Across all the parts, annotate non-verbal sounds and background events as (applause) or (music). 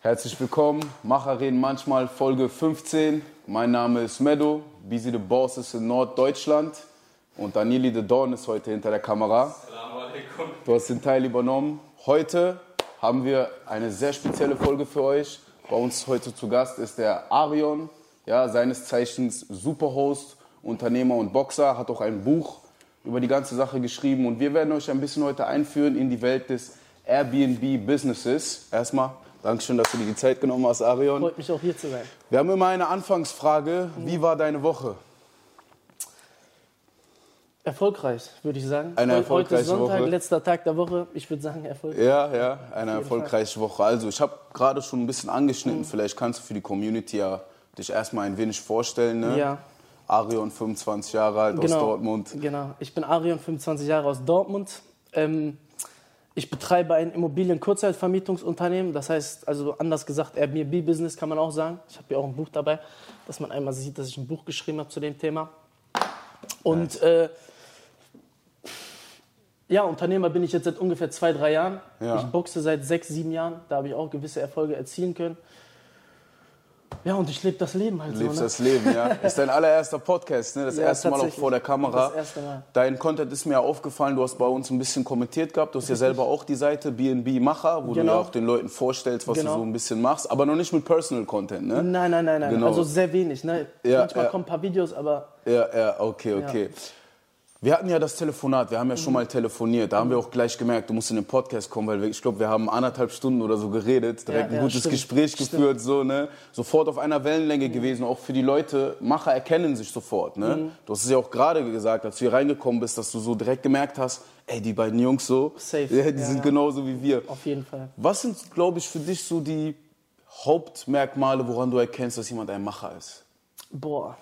Herzlich willkommen, Macher reden manchmal, Folge 15. Mein Name ist Medo, Busy the Boss ist in Norddeutschland und Danieli the Dawn ist heute hinter der Kamera. Du hast den Teil übernommen. Heute haben wir eine sehr spezielle Folge für euch. Bei uns heute zu Gast ist der Arion, ja, seines Zeichens Superhost, Unternehmer und Boxer, hat auch ein Buch über die ganze Sache geschrieben und wir werden euch ein bisschen heute einführen in die Welt des Airbnb Businesses. Erstmal Dankeschön, dass du dir die Zeit genommen hast, Arion. Freut mich auch hier zu sein. Wir haben immer eine Anfangsfrage. Wie war deine Woche? Erfolgreich, würde ich sagen. Eine erfolgreiche Heute ist Sonntag, Woche. letzter Tag der Woche. Ich würde sagen, erfolgreich. Ja, ja, eine erfolgreiche Woche. Also, ich habe gerade schon ein bisschen angeschnitten. Vielleicht kannst du für die Community ja dich erstmal ein wenig vorstellen. Ne? Ja. Arion, 25 Jahre alt, aus Genau. Dortmund. Genau. Ich bin Arion, 25 Jahre aus Dortmund. Ähm, ich betreibe ein Immobilien-Kurzzeitvermietungsunternehmen. Das heißt, also anders gesagt, Airbnb-Business kann man auch sagen. Ich habe hier auch ein Buch dabei, dass man einmal sieht, dass ich ein Buch geschrieben habe zu dem Thema. Und äh, ja, Unternehmer bin ich jetzt seit ungefähr zwei, drei Jahren. Ja. Ich boxe seit sechs, sieben Jahren. Da habe ich auch gewisse Erfolge erzielen können. Ja, und ich lebe das Leben halt Du lebst so. Ne? das Leben, ja. (laughs) Ist dein allererster Podcast, ne? Das Ja, erste Mal auch vor der Kamera. Das erste Mal. Dein Content ist mir aufgefallen, du hast bei uns ein bisschen kommentiert gehabt. Du hast ja selber auch die Seite BNB Macher, wo du Genau. ja auch den Leuten vorstellst, was Genau. du so ein bisschen machst, aber noch nicht mit Personal Content, ne? Nein, nein, nein, nein. Genau. Also sehr wenig. Ne? Ja, Manchmal ja. kommen ein paar Videos, aber Ja, ja, okay, okay. Wir hatten ja das Telefonat, wir haben ja schon mal telefoniert. Da haben wir auch gleich gemerkt, du musst in den Podcast kommen, weil wir, ich glaube, wir haben anderthalb Stunden oder so geredet, direkt Ja, ein ja, gutes stimmt. Gespräch Stimmt. geführt, so, ne? Sofort auf einer Wellenlänge gewesen, auch für die Leute. Macher erkennen sich sofort, ne? Mhm. Du hast es ja auch gerade gesagt, als du hier reingekommen bist, dass du so direkt gemerkt hast, ey, die beiden Jungs so, Safe. Ja, die Ja, sind ja. genauso wie wir. auf jeden Fall. Was sind, glaube ich, für dich so die Hauptmerkmale, woran du erkennst, dass jemand ein Macher ist? Boah.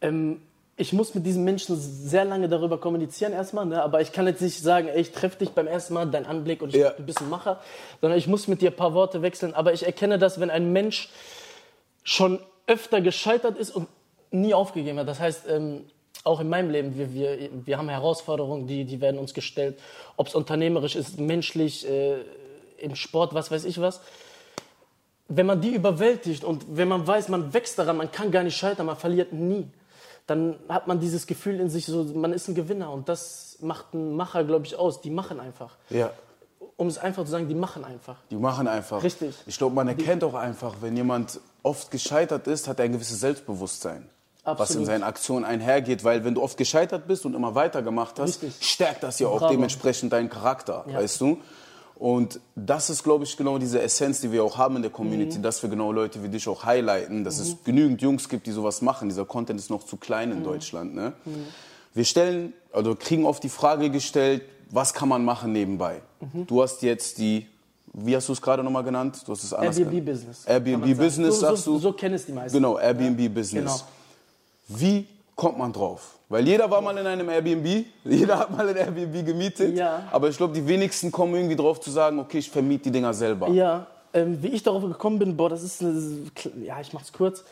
Ähm, ich muss mit diesen Menschen sehr lange darüber kommunizieren erstmal, ne? aber ich kann jetzt nicht sagen, ey, ich treffe dich beim ersten Mal, dein Anblick und ich, Ja. ein Macher, sondern ich muss mit dir ein paar Worte wechseln. Aber ich erkenne das, wenn ein Mensch schon öfter gescheitert ist und nie aufgegeben hat. Das heißt, ähm, auch in meinem Leben, wir, wir, wir haben Herausforderungen, die, die werden uns gestellt, ob es unternehmerisch ist, menschlich, äh, im Sport, was weiß ich was wenn man die überwältigt und wenn man weiß, man wächst daran, man kann gar nicht scheitern, man verliert nie, dann hat man dieses Gefühl in sich, so, man ist ein Gewinner und das macht einen Macher, glaube ich, aus. Die machen einfach. Ja. Um es einfach zu sagen, die machen einfach. Die machen einfach. Richtig. Ich glaube, man erkennt auch einfach, wenn jemand oft gescheitert ist, hat er ein gewisses Selbstbewusstsein. Was in Absolut. seinen Aktionen einhergeht, weil wenn du oft gescheitert bist und immer weitergemacht hast, Richtig. stärkt das ja auch Bravo. dementsprechend deinen Charakter, Ja. weißt du? Und das ist, glaube ich, genau diese Essenz, die wir auch haben in der Community, Mhm. dass wir genau Leute wie dich auch highlighten, dass es genügend Jungs gibt, die sowas machen. Dieser Content ist noch zu klein Mhm. in Deutschland. Ne? Wir stellen, also kriegen oft die Frage gestellt, was kann man machen nebenbei? Mhm. Du hast jetzt die, wie hast du es gerade nochmal genannt? Du hast es anders kann man sagen. Airbnb-Business, so, sagst so, du? So kennen es die meisten. Genau, Airbnb-Business. Genau. Wie kommt man drauf? Weil jeder war mal in einem Airbnb, (laughs) jeder hat mal ein Airbnb gemietet. Ja. Aber ich glaube, die wenigsten kommen irgendwie drauf zu sagen, okay, ich vermiete die Dinger selber. Ja, ähm, wie ich darauf gekommen bin, boah, das ist eine, ja, ich mach's kurz.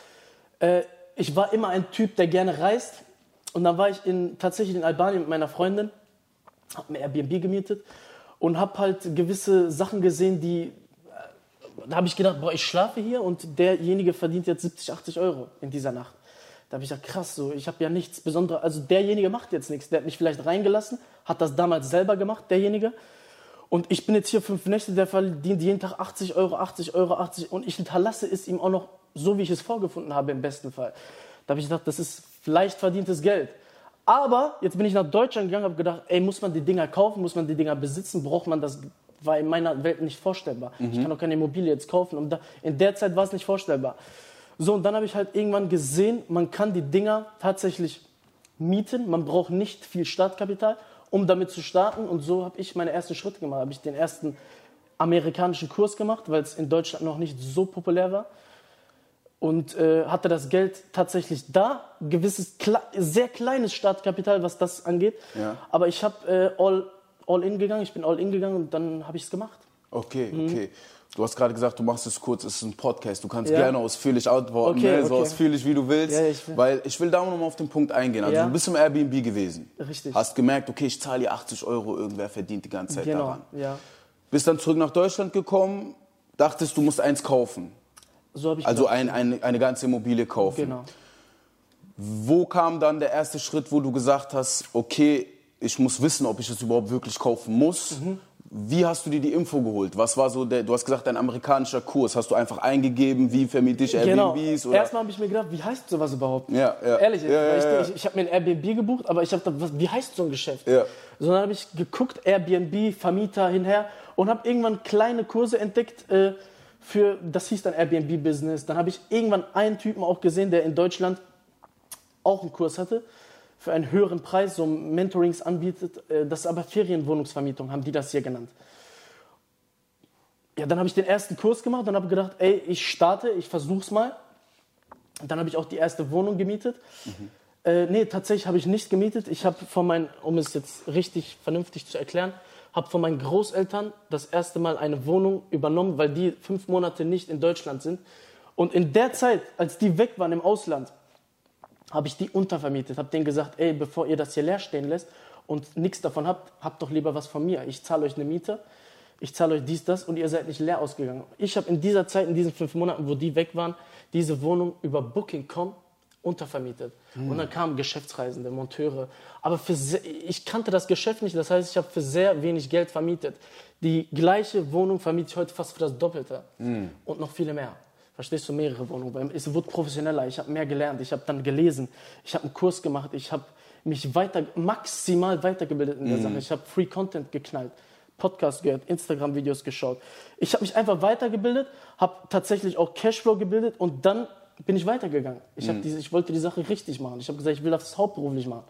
Äh, ich war immer ein Typ, der gerne reist. Und dann war ich in, tatsächlich in Albanien mit meiner Freundin, hab mir Airbnb gemietet und hab halt gewisse Sachen gesehen, die, äh, da habe ich gedacht, boah, ich schlafe hier und derjenige verdient jetzt 70, 80 Euro in dieser Nacht. Da habe ich gesagt, krass, so, ich habe ja nichts Besonderes, also derjenige macht jetzt nichts, der hat mich vielleicht reingelassen, hat das damals selber gemacht, derjenige. Und ich bin jetzt hier fünf Nächte, der verdient jeden Tag 80 Euro, 80 Euro, 80 und ich hinterlasse es ihm auch noch so, wie ich es vorgefunden habe im besten Fall. Da habe ich gedacht, das ist leicht verdientes Geld. Aber jetzt bin ich nach Deutschland gegangen, habe gedacht, ey, muss man die Dinger kaufen, muss man die Dinger besitzen, braucht man das, war in meiner Welt nicht vorstellbar. Ich kann auch keine Immobilie jetzt kaufen. Und da, in der Zeit war es nicht vorstellbar. So, und dann habe ich halt irgendwann gesehen, man kann die Dinger tatsächlich mieten, man braucht nicht viel Startkapital, um damit zu starten. Und so habe ich meine ersten Schritte gemacht. Habe ich den ersten amerikanischen Kurs gemacht, weil es in Deutschland noch nicht so populär war. Und äh, hatte das Geld tatsächlich da, gewisses, kle sehr kleines Startkapital, was das angeht. Ja. Aber ich habe äh, all, all in gegangen, ich bin all in gegangen und dann habe ich es gemacht. Okay, Mhm. okay. Du hast gerade gesagt, du machst es kurz, es ist ein Podcast. Du kannst Ja. gerne ausführlich antworten, Okay, ne? so okay. ausführlich wie du willst. Ja, ich will- weil ich will da nochmal auf den Punkt eingehen. Also Ja. du bist im Airbnb gewesen. Richtig. Hast gemerkt, okay, ich zahle hier 80 Euro, irgendwer verdient die ganze Zeit Genau, daran. ja. Bist dann zurück nach Deutschland gekommen, dachtest, du musst eins kaufen. So habe ich Also ein, ein, eine ganze Immobilie kaufen. Genau. Wo kam dann der erste Schritt, wo du gesagt hast, okay, ich muss wissen, ob ich es überhaupt wirklich kaufen muss? Mhm. Wie hast du dir die Info geholt? Was war so der, du hast gesagt, dein amerikanischer Kurs. Hast du einfach eingegeben, wie vermiete ich Genau. Airbnbs? Oder? Erstmal habe ich mir gedacht, wie heißt sowas überhaupt? Ja, ja. Ehrlich, Ja, ja, ich, ich, ich habe mir ein Airbnb gebucht, aber ich habe gedacht, was, wie heißt so ein Geschäft? Ja. So, dann habe ich geguckt, Airbnb, Vermieter hinher und habe irgendwann kleine Kurse entdeckt äh, für, das hieß dann Airbnb-Business. Dann habe ich irgendwann einen Typen auch gesehen, der in Deutschland auch einen Kurs hatte für einen höheren Preis, so Mentorings anbietet. Äh, Das ist aber Ferienwohnungsvermietung, haben die das hier genannt. Ja, dann habe ich den ersten Kurs gemacht und habe gedacht, ey, ich starte, ich versuch's mal. Und dann habe ich auch die erste Wohnung gemietet. Äh, nee, tatsächlich habe ich nicht gemietet. Ich habe von meinen, um es jetzt richtig vernünftig zu erklären, habe von meinen Großeltern das erste Mal eine Wohnung übernommen, weil die fünf Monate nicht in Deutschland sind. Und in der Zeit, als die weg waren im Ausland, habe ich die untervermietet. Habe denen gesagt, ey, bevor ihr das hier leer stehen lässt und nichts davon habt, habt doch lieber was von mir. Ich zahle euch eine Miete, ich zahle euch dies, das und ihr seid nicht leer ausgegangen. Ich habe in dieser Zeit, in diesen fünf Monaten, wo die weg waren, diese Wohnung über Booking.com untervermietet. Und dann kamen Geschäftsreisende, Monteure. Aber für sehr, ich kannte das Geschäft nicht, das heißt, ich habe für sehr wenig Geld vermietet. Die gleiche Wohnung vermiete ich heute fast für das Doppelte. Und noch viele mehr. Verstehst du, mehrere Wohnungen. Es wurde professioneller, ich habe mehr gelernt, ich habe dann gelesen, ich habe einen Kurs gemacht, ich habe mich weiter, maximal weitergebildet in der Sache. Ich habe Free Content geknallt, Podcast gehört, Instagram-Videos geschaut. Ich habe mich einfach weitergebildet, habe tatsächlich auch Cashflow gebildet und dann bin ich weitergegangen. Ich, hab diese, ich wollte die Sache richtig machen. Ich habe gesagt, ich will das hauptberuflich machen.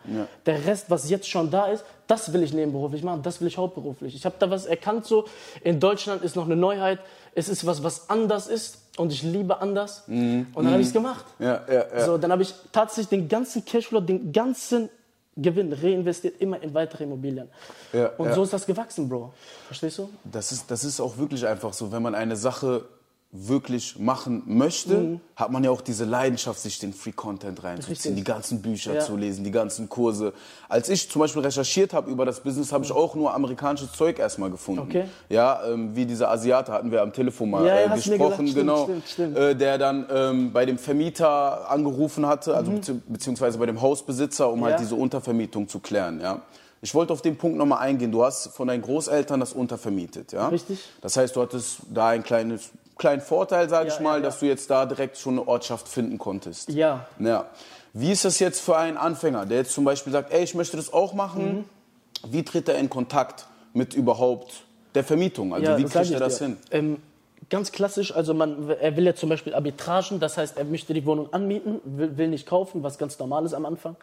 Der Rest, was jetzt schon da ist, das will ich nebenberuflich machen, das will ich hauptberuflich. Ich habe da was erkannt, so in Deutschland ist noch eine Neuheit, es ist was, was anders ist und ich liebe anders. Und dann habe ich es gemacht. Ja, ja, ja. So, dann habe ich tatsächlich den ganzen Cashflow, den ganzen Gewinn reinvestiert immer in weitere Immobilien. Ja, und ja. so ist das gewachsen, Bro. Verstehst du? Das ist, das ist auch wirklich einfach so, wenn man eine Sache wirklich machen möchte, Mhm. hat man ja auch diese Leidenschaft, sich den Free Content reinzuziehen, Richtig. die ganzen Bücher Ja. zu lesen, die ganzen Kurse. Als ich zum Beispiel recherchiert habe über das Business, habe ich auch nur amerikanisches Zeug erstmal gefunden. Okay. Ja, ähm, wie dieser Asiate hatten wir am Telefon mal Ja, äh, gesprochen, gesagt. Stimmt, genau, stimmt, stimmt. Äh, der dann ähm, bei dem Vermieter angerufen hatte, also bezieh- beziehungsweise bei dem Hausbesitzer, um Mhm. Ja. halt diese Untervermietung zu klären. Ja. Ich wollte auf den Punkt nochmal eingehen. Du hast von deinen Großeltern das untervermietet, ja? Richtig. Das heißt, du hattest da einen kleinen, kleinen Vorteil, sage Ja, ich mal, ja, dass du jetzt da direkt schon eine Ortschaft finden konntest. Ja. ja. Wie ist das jetzt für einen Anfänger, der jetzt zum Beispiel sagt, ey, ich möchte das auch machen? Mhm. Wie tritt er in Kontakt mit überhaupt der Vermietung? Also wie kriegt er das dir. hin? Ähm, ganz klassisch, also man, er will ja zum Beispiel Arbitragen, das heißt, er möchte die Wohnung anmieten, will, will nicht kaufen, was ganz normal ist am Anfang.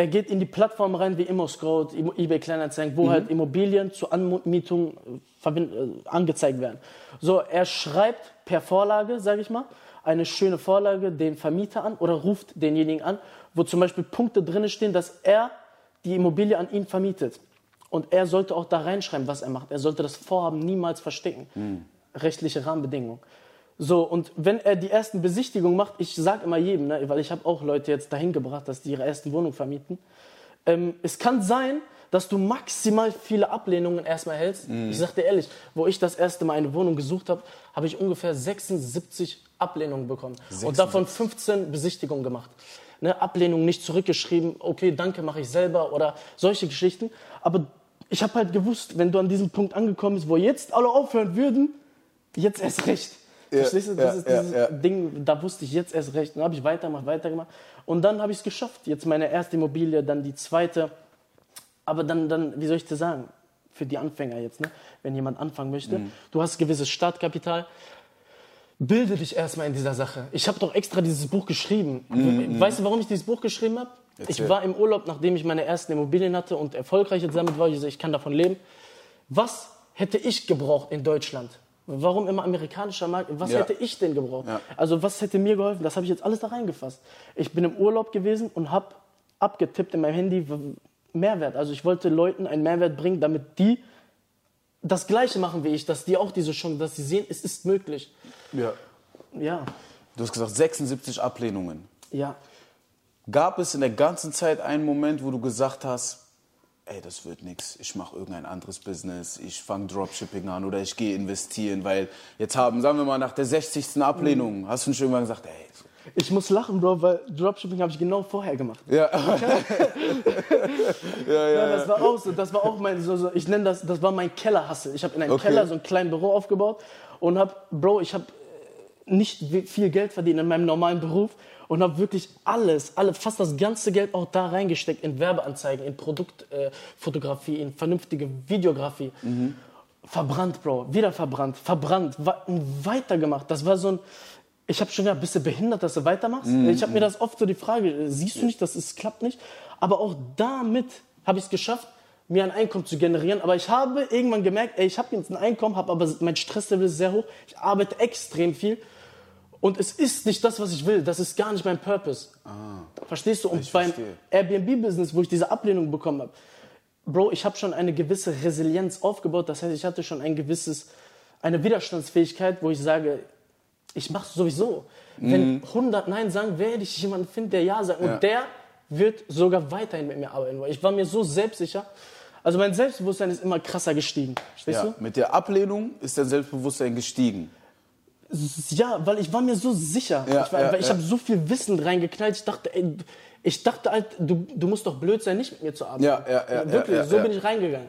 Er geht in die Plattform rein wie ImmoScout, Immo- eBay Kleinanzeigen, wo halt Immobilien zur Anmietung äh, äh, angezeigt werden. So, er schreibt per Vorlage, sage ich mal, eine schöne Vorlage den Vermieter an oder ruft denjenigen an, wo zum Beispiel Punkte drin stehen, dass er die Immobilie an ihn vermietet. Und er sollte auch da reinschreiben, was er macht. Er sollte das Vorhaben niemals verstecken. Rechtliche Rahmenbedingungen. So, und wenn er die ersten Besichtigungen macht, ich sage immer jedem, ne, weil ich habe auch Leute jetzt dahin gebracht, dass die ihre ersten Wohnung vermieten. Ähm, es kann sein, dass du maximal viele Ablehnungen erstmal hältst. Ich sag dir ehrlich, wo ich das erste Mal eine Wohnung gesucht habe, habe ich ungefähr 76 Ablehnungen bekommen. Und davon 15 Besichtigungen gemacht. Ne, Ablehnung nicht zurückgeschrieben, okay, danke, mache ich selber oder solche Geschichten. Aber ich habe halt gewusst, wenn du an diesem Punkt angekommen bist, wo jetzt alle aufhören würden, jetzt erst recht. Ja, Verstehst du? ist ja, dieses ja. Ding, da wusste ich jetzt erst recht. Dann habe ich weitergemacht, weitergemacht. Und dann habe ich es geschafft. Jetzt meine erste Immobilie, dann die zweite. Aber dann, dann, wie soll ich das sagen? Für die Anfänger jetzt, ne? wenn jemand anfangen möchte. Mhm. Du hast gewisses Startkapital. Bilde dich erstmal in dieser Sache. Ich habe doch extra dieses Buch geschrieben. Weißt du, warum ich dieses Buch geschrieben habe? Mhm. Ich war im Urlaub, nachdem ich meine ersten Immobilien hatte und erfolgreich jetzt damit war. Ich, ich kann davon leben. Was hätte ich gebraucht in Deutschland? Warum immer amerikanischer Markt? Was Ja. hätte ich denn gebraucht? Ja. Also was hätte mir geholfen? Das habe ich jetzt alles da reingefasst. Ich bin im Urlaub gewesen und habe abgetippt in meinem Handy Mehrwert. Also ich wollte Leuten einen Mehrwert bringen, damit die das Gleiche machen wie ich, dass die auch diese Chance, dass sie sehen, es ist möglich. Ja. Ja, Du hast gesagt 76 Ablehnungen. ja. Gab es in der ganzen Zeit einen Moment, wo du gesagt hast, ey, das wird nichts, ich mache irgendein anderes Business, ich fange Dropshipping an oder ich gehe investieren, weil jetzt haben, sagen wir mal, nach der 60. Ablehnung, hast du nicht irgendwann gesagt, ey, ich muss lachen, Bro, weil Dropshipping habe ich genau vorher gemacht. (laughs) Ja. ja, ja, ja, das war auch so. Das war auch mein, so, so ich nenne das, das war mein Kellerhassel. Ich habe in einem okay. Keller so ein kleines Büro aufgebaut und habe, Bro, ich habe nicht viel Geld verdient in meinem normalen Beruf und habe wirklich alles, alle, fast das ganze Geld auch da reingesteckt in Werbeanzeigen, in Produktfotografie, äh, in vernünftige Videografie. Mhm. Verbrannt, Bro, wieder verbrannt, verbrannt, weitergemacht. Das war so ein, ich habe schon gedacht, bist du behindert, dass du weitermachst? Mhm. Ich habe mir das oft so die Frage, siehst du nicht, dass es klappt nicht? Aber auch damit habe ich es geschafft, mir ein Einkommen zu generieren. Aber ich habe irgendwann gemerkt, ey, ich habe jetzt ein Einkommen, habe aber mein Stresslevel ist sehr hoch. Ich arbeite extrem viel. Und es ist nicht das, was ich will. Das ist gar nicht mein Purpose. Ah, Verstehst du? Und beim Airbnb-Business, wo ich diese Ablehnung bekommen habe, Bro, ich habe schon eine gewisse Resilienz aufgebaut. Das heißt, ich hatte schon ein gewisses, eine Widerstandsfähigkeit, wo ich sage, ich mache es sowieso. Mhm. Wenn 100 Nein sagen, werde ich jemanden finden, der Ja sagt. Und ja. der wird sogar weiterhin mit mir arbeiten wollen. Ich war mir so selbstsicher. Also mein Selbstbewusstsein ist immer krasser gestiegen. Verstehst ja, du? Mit der Ablehnung ist dein Selbstbewusstsein gestiegen. Ja, weil ich war mir so sicher. Ja, ich, ja, ich habe so viel Wissen reingeknallt. Ich dachte, ey, ich dachte halt, du, du musst doch blöd sein, nicht mit mir zu arbeiten. Ja, ja, ja, Wirklich, so bin ich reingegangen.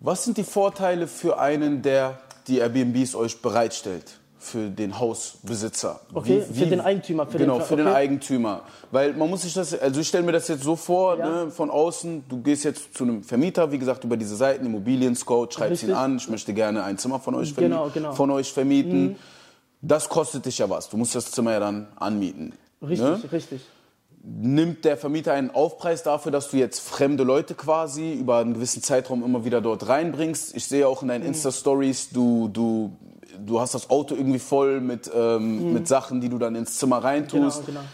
Was sind die Vorteile für einen, der die Airbnbs euch bereitstellt? für den Hausbesitzer. Okay, wie, für den Eigentümer. Für genau, den, für okay. den Eigentümer. Weil man muss sich das, also ich stelle mir das jetzt so vor, ja. ne, von außen, du gehst jetzt zu einem Vermieter, wie gesagt, über diese Seiten, Immobilien-Scout, schreibst ihn an, ich möchte gerne ein Zimmer von euch, vermieten, genau, genau. Von euch vermieten. Mhm. Das kostet dich ja was, du musst das Zimmer ja dann anmieten. Richtig, ne? richtig nimmt der Vermieter einen Aufpreis dafür, dass du jetzt fremde Leute quasi über einen gewissen Zeitraum immer wieder dort reinbringst. Ich sehe auch in deinen mhm. Insta-Stories, du, du du hast das Auto irgendwie voll mit, ähm, mhm. mit Sachen, die du dann ins Zimmer reintust. Genau, genau.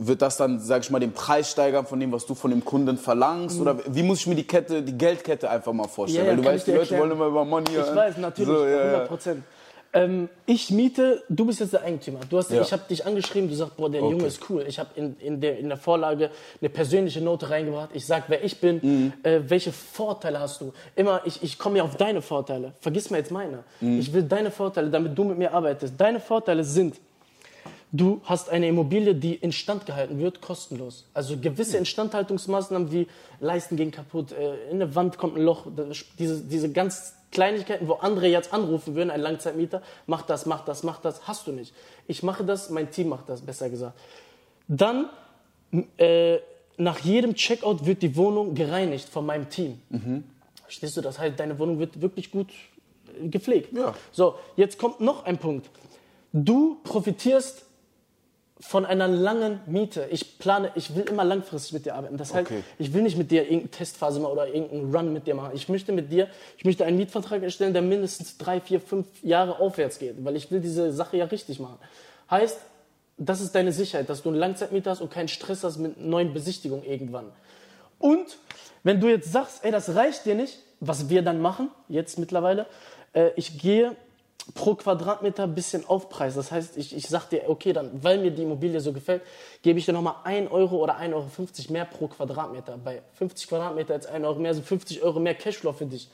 Wird das dann, sag ich mal, den Preis steigern von dem, was du von dem Kunden verlangst? Mhm. Oder wie muss ich mir die Kette, die Geldkette einfach mal vorstellen? Ja, ja, Weil du weißt, die Leute wollen immer über Money. Ich weiß, natürlich, so, ja, 100 Prozent. Ähm, ich miete, du bist jetzt der Eigentümer. Du hast, ja. Ich habe dich angeschrieben, du sagst, boah, der okay. Junge ist cool. Ich habe in, in, der, in der Vorlage eine persönliche Note reingebracht. Ich sag, wer ich bin, mhm. äh, welche Vorteile hast du. Immer, ich, ich komme ja auf deine Vorteile. Vergiss mir jetzt meine. Mhm. Ich will deine Vorteile, damit du mit mir arbeitest. Deine Vorteile sind, du hast eine Immobilie, die instand gehalten wird, kostenlos. Also gewisse Instandhaltungsmaßnahmen wie Leisten gehen kaputt, äh, in der Wand kommt ein Loch, diese, diese ganz Kleinigkeiten, wo andere jetzt anrufen würden, ein Langzeitmieter, mach das, mach das, mach das, hast du nicht. Ich mache das, mein Team macht das, besser gesagt. Dann, äh, nach jedem Checkout wird die Wohnung gereinigt von meinem Team. Mhm. Verstehst du? Das heißt, deine Wohnung wird wirklich gut äh, gepflegt. Ja. So, jetzt kommt noch ein Punkt. Du profitierst von einer langen Miete. Ich plane, ich will immer langfristig mit dir arbeiten. Das heißt, okay. ich will nicht mit dir irgendeine Testphase machen oder irgendeinen Run mit dir machen. Ich möchte mit dir, ich möchte einen Mietvertrag erstellen, der mindestens drei, vier, fünf Jahre aufwärts geht, weil ich will diese Sache ja richtig machen. Heißt, das ist deine Sicherheit, dass du einen Langzeitmieter hast und keinen Stress hast mit neuen Besichtigungen irgendwann. Und wenn du jetzt sagst, ey, das reicht dir nicht, was wir dann machen, jetzt mittlerweile, äh, ich gehe pro Quadratmeter ein bisschen Aufpreis. Das heißt, ich, ich sag dir, okay, dann, weil mir die Immobilie so gefällt, gebe ich dir nochmal 1 Euro oder 1,50 Euro mehr pro Quadratmeter. Bei 50 Quadratmeter jetzt 1 Euro mehr sind 50 Euro mehr Cashflow für dich.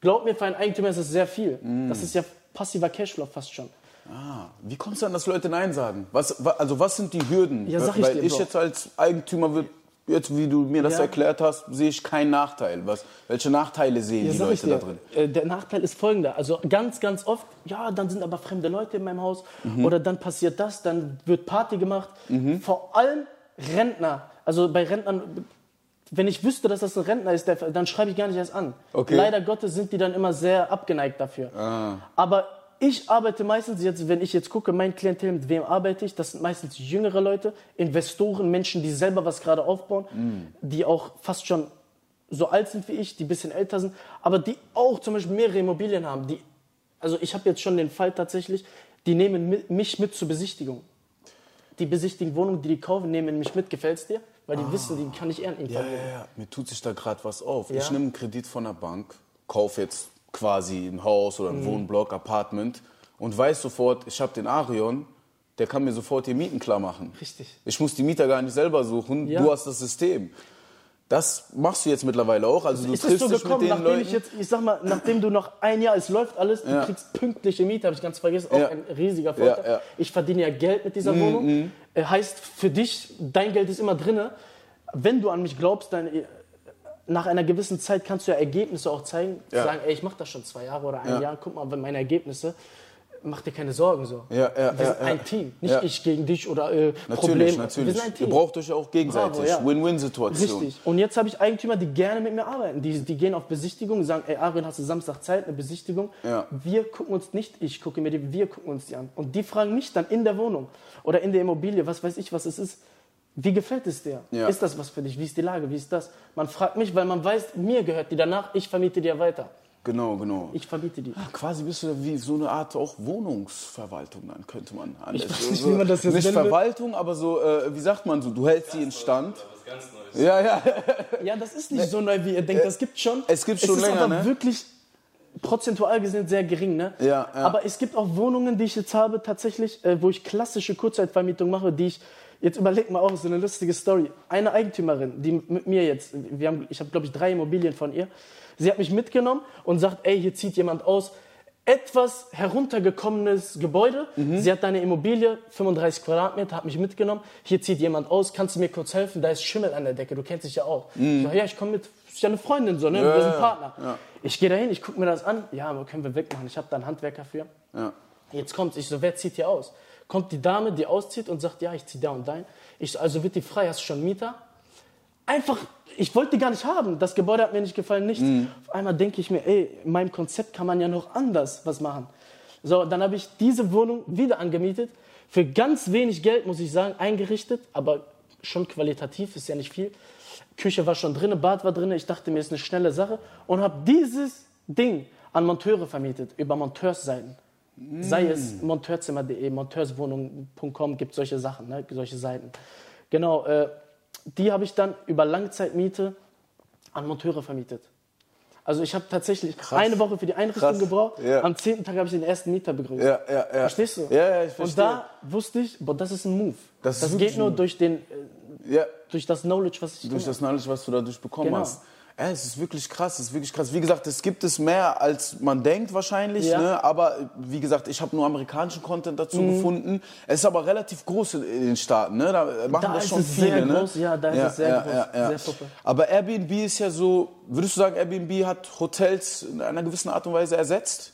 Glaub mir, für einen Eigentümer ist das sehr viel. Mm. Das ist ja passiver Cashflow fast schon. Ah, wie kommst du an, dass Leute Nein sagen? Was, also was sind die Hürden? Ja, sag ich Weil dir, ich jetzt als Eigentümer würde jetzt, wie du mir das ja. erklärt hast, sehe ich keinen Nachteil. Was, welche Nachteile sehen ja, die Leute da drin? Äh, der Nachteil ist folgender. Also ganz, ganz oft, ja, dann sind aber fremde Leute in meinem Haus mhm. oder dann passiert das, dann wird Party gemacht. Mhm. Vor allem Rentner. Also bei Rentnern, wenn ich wüsste, dass das ein Rentner ist, dann schreibe ich gar nicht erst an. Okay. Leider Gottes sind die dann immer sehr abgeneigt dafür. Ah. Aber ich arbeite meistens, jetzt, wenn ich jetzt gucke, mein Klientel, mit wem arbeite ich, das sind meistens jüngere Leute, Investoren, Menschen, die selber was gerade aufbauen, mm. die auch fast schon so alt sind wie ich, die ein bisschen älter sind, aber die auch zum Beispiel mehrere Immobilien haben. Die, also ich habe jetzt schon den Fall tatsächlich, die nehmen mich mit zur Besichtigung. Die besichtigen Wohnungen, die die kaufen, nehmen mich mit. Gefällt's dir? Weil die ah. wissen, die kann ich eher ja, ja, ja, mir tut sich da gerade was auf. Ja? Ich nehme einen Kredit von der Bank, kaufe jetzt quasi ein Haus oder ein mhm. Wohnblock, Apartment und weiß sofort, ich habe den Arion, der kann mir sofort die Mieten klar machen. Richtig. Ich muss die Mieter gar nicht selber suchen, ja. du hast das System. Das machst du jetzt mittlerweile auch. Also du ist es triffst so dich gekommen, mit den nachdem Leuten. ich jetzt, ich sag mal, nachdem du noch ein Jahr, es läuft alles, Ja. du kriegst pünktliche Miete, habe ich ganz vergessen, auch Ja. ein riesiger Vorteil. Ja. Ich verdiene ja Geld mit dieser Wohnung. Äh, heißt für dich, dein Geld ist immer drinne. Wenn du an mich glaubst, dann äh, nach einer gewissen Zeit kannst du ja Ergebnisse auch zeigen. Ja. Sagen, ey, ich mache das schon zwei Jahre oder ein Ja. Jahr, guck mal, meine Ergebnisse. Mach dir keine Sorgen so. Ja, ja, Wir sind ein Team, nicht ich gegen dich oder äh, Natürlich, Problem. natürlich. Wir sind ein Team. Ihr braucht euch ja auch gegenseitig. Win-Win-Situation. Richtig. Und jetzt habe ich Eigentümer, die gerne mit mir arbeiten. Die, die gehen auf Besichtigung, sagen, ey Arian, hast du Samstag Zeit, eine Besichtigung? Wir gucken uns nicht, ich gucke mir die, wir gucken uns die an. Und die fragen mich dann in der Wohnung oder in der Immobilie, was weiß ich, was es ist. Wie gefällt es dir? Ja. Ist das was für dich? Wie ist die Lage? Wie ist das? Man fragt mich, weil man weiß, mir gehört die danach, ich vermiete dir weiter. Genau, genau. Ich vermiete die. Quasi bist du wie so eine Art auch Wohnungsverwaltung, dann könnte man. an Ich weiß nicht, so, wie man das jetzt Nicht nennen will. Verwaltung, aber so, äh, wie sagt man so, du hältst sie in Stand. Ja, ja. (laughs) Ja, das ist nicht so neu, wie ihr denkt. Das gibt schon. Es gibt schon es ist länger, aber ne? wirklich prozentual gesehen sehr gering. Ne? Ja, ja. Aber es gibt auch Wohnungen, die ich jetzt habe, tatsächlich, äh, wo ich klassische Kurzzeitvermietung mache, die ich. Jetzt überleg mal auch so eine lustige Story. Eine Eigentümerin, die mit mir jetzt, wir haben, ich habe glaube ich drei Immobilien von ihr, sie hat mich mitgenommen und sagt, ey, hier zieht jemand aus. Etwas heruntergekommenes Gebäude. Sie hat eine Immobilie, 35 Quadratmeter, hat mich mitgenommen. Hier zieht jemand aus, kannst du mir kurz helfen? Da ist Schimmel an der Decke, du kennst dich ja auch. Ich sag, ja, ich komme mit, ist ja eine Freundin so, ne? wir sind Partner. Ich gehe dahin, ich gucke mir das an. Ja, aber können wir wegmachen. Ich habe da einen Handwerker für. ja. Jetzt kommt, ich so, wer zieht hier aus? Kommt die Dame, die auszieht und sagt, ja, ich ziehe da und dahin. Ich so, also wird die frei, hast du schon Mieter? Einfach, ich wollte die gar nicht haben. Das Gebäude hat mir nicht gefallen, nichts. Auf einmal denke ich mir, ey, in meinem Konzept kann man ja noch anders was machen. So, dann habe ich diese Wohnung wieder angemietet. Für ganz wenig Geld, muss ich sagen, eingerichtet, aber schon qualitativ, ist ja nicht viel. Küche war schon drin, Bad war drin. Ich dachte mir, ist eine schnelle Sache. Und habe dieses Ding an Monteure vermietet, über Monteursseiten. Sei es monteurzimmer.de, monteurswohnung.com, gibt solche Sachen, ne? solche Seiten. Genau, äh, die habe ich dann über Langzeitmiete an Monteure vermietet. Also ich habe tatsächlich eine Woche für die Einrichtung Krass. gebraucht. Ja. Am zehnten Tag habe ich den ersten Mieter begrüßt. Ja, ja. Verstehst du? Ja, ich Und verstehe. da wusste ich, boah, das ist ein Move. Das Das, geht nur durch, den, äh, ja, durch das Knowledge, was ich durch das Knowledge, was du dadurch bekommen Genau. hast. Ja, es ist wirklich krass, es ist wirklich krass. Wie gesagt, es gibt es mehr, als man denkt wahrscheinlich. Ja. Ne? Aber wie gesagt, ich habe nur amerikanischen Content dazu Mhm. gefunden. Es ist aber relativ groß in den Staaten. Ne? Da machen Da das ist schon es viele. sehr ne? groß, ja, da ist es sehr groß, sehr. Aber Airbnb ist ja so, würdest du sagen, Airbnb hat Hotels in einer gewissen Art und Weise ersetzt?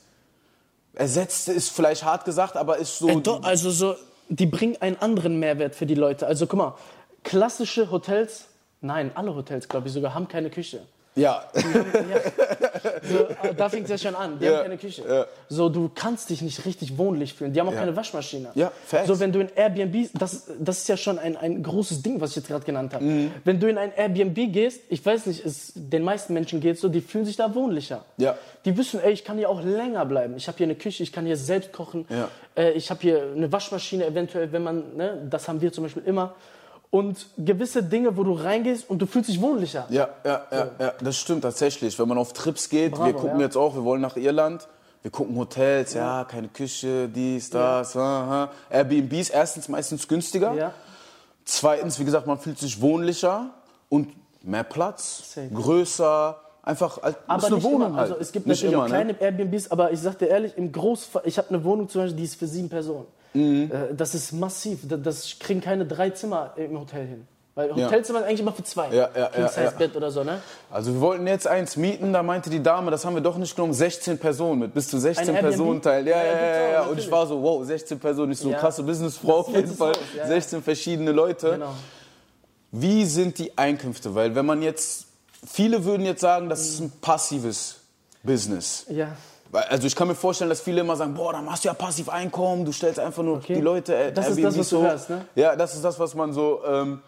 Ersetzt ist vielleicht hart gesagt, aber ist so... Äh, doch, also so, die bringen einen anderen Mehrwert für die Leute. Also guck mal, klassische Hotels, nein, alle Hotels, glaube ich sogar, haben keine Küche. Ja, (laughs) So, äh, da fängt es ja schon an. Die Ja, haben keine Küche. ja. So, du kannst dich nicht richtig wohnlich fühlen. Die haben auch Ja. keine Waschmaschine. Ja, facts. So, wenn du in Airbnb, das, das ist ja schon ein, ein großes Ding, was ich jetzt gerade genannt habe. Mhm. Wenn du in ein Airbnb gehst, ich weiß nicht, es, den meisten Menschen geht so, die fühlen sich da wohnlicher. Ja. Die wissen, ey, ich kann hier auch länger bleiben. Ich habe hier eine Küche, ich kann hier selbst kochen. Ja. Äh, ich habe hier eine Waschmaschine eventuell, wenn man, ne, das haben wir zum Beispiel immer. Und gewisse Dinge, wo du reingehst und du fühlst dich wohnlicher. Ja, ja, ja, ja, das stimmt tatsächlich. Wenn man auf Trips geht, wir Bravo, gucken ja. jetzt auch, wir wollen nach Irland, wir gucken Hotels, ja, keine Küche, dies, das, aha. Airbnb ist erstens meistens günstiger. Ja. Zweitens, wie gesagt, man fühlt sich wohnlicher und mehr Platz, Safe. größer, einfach als Aber ist eine nicht Wohnung immer. halt. Also es gibt nicht natürlich immer, auch ne? kleine Airbnbs, aber ich sag dir ehrlich, im Großfall, ich habe eine Wohnung zum Beispiel, die ist für sieben Personen. Mhm. Äh, Das ist massiv. Das- kriegen keine drei Zimmer im Hotel hin. Weil Hotelzimmer ist eigentlich immer für zwei. Ja, ja, ja, ja. Bett oder so, ne? Also wir wollten jetzt eins mieten, da meinte die Dame, das haben wir doch nicht genommen, 16 Personen mit bis zu 16 Ein Airbnb? Personen teilen. Ja, Ja, ja, ja, ja. Und ich war so, wow, 16 Personen, ich so Ja. krasse Businessfrau auf jeden Fall. aus, ja, ja. 16 verschiedene Leute. Genau. Wie sind die Einkünfte? Weil wenn man jetzt, viele würden jetzt sagen, das ist ein passives Business. Ja. Also ich kann mir vorstellen, dass viele immer sagen, boah, dann machst du ja passiv Einkommen, du stellst einfach nur Okay. die Leute äh, Das ist Airbnb das, was du so. hörst, ne? Ja, das ist das, was man so. Ähm,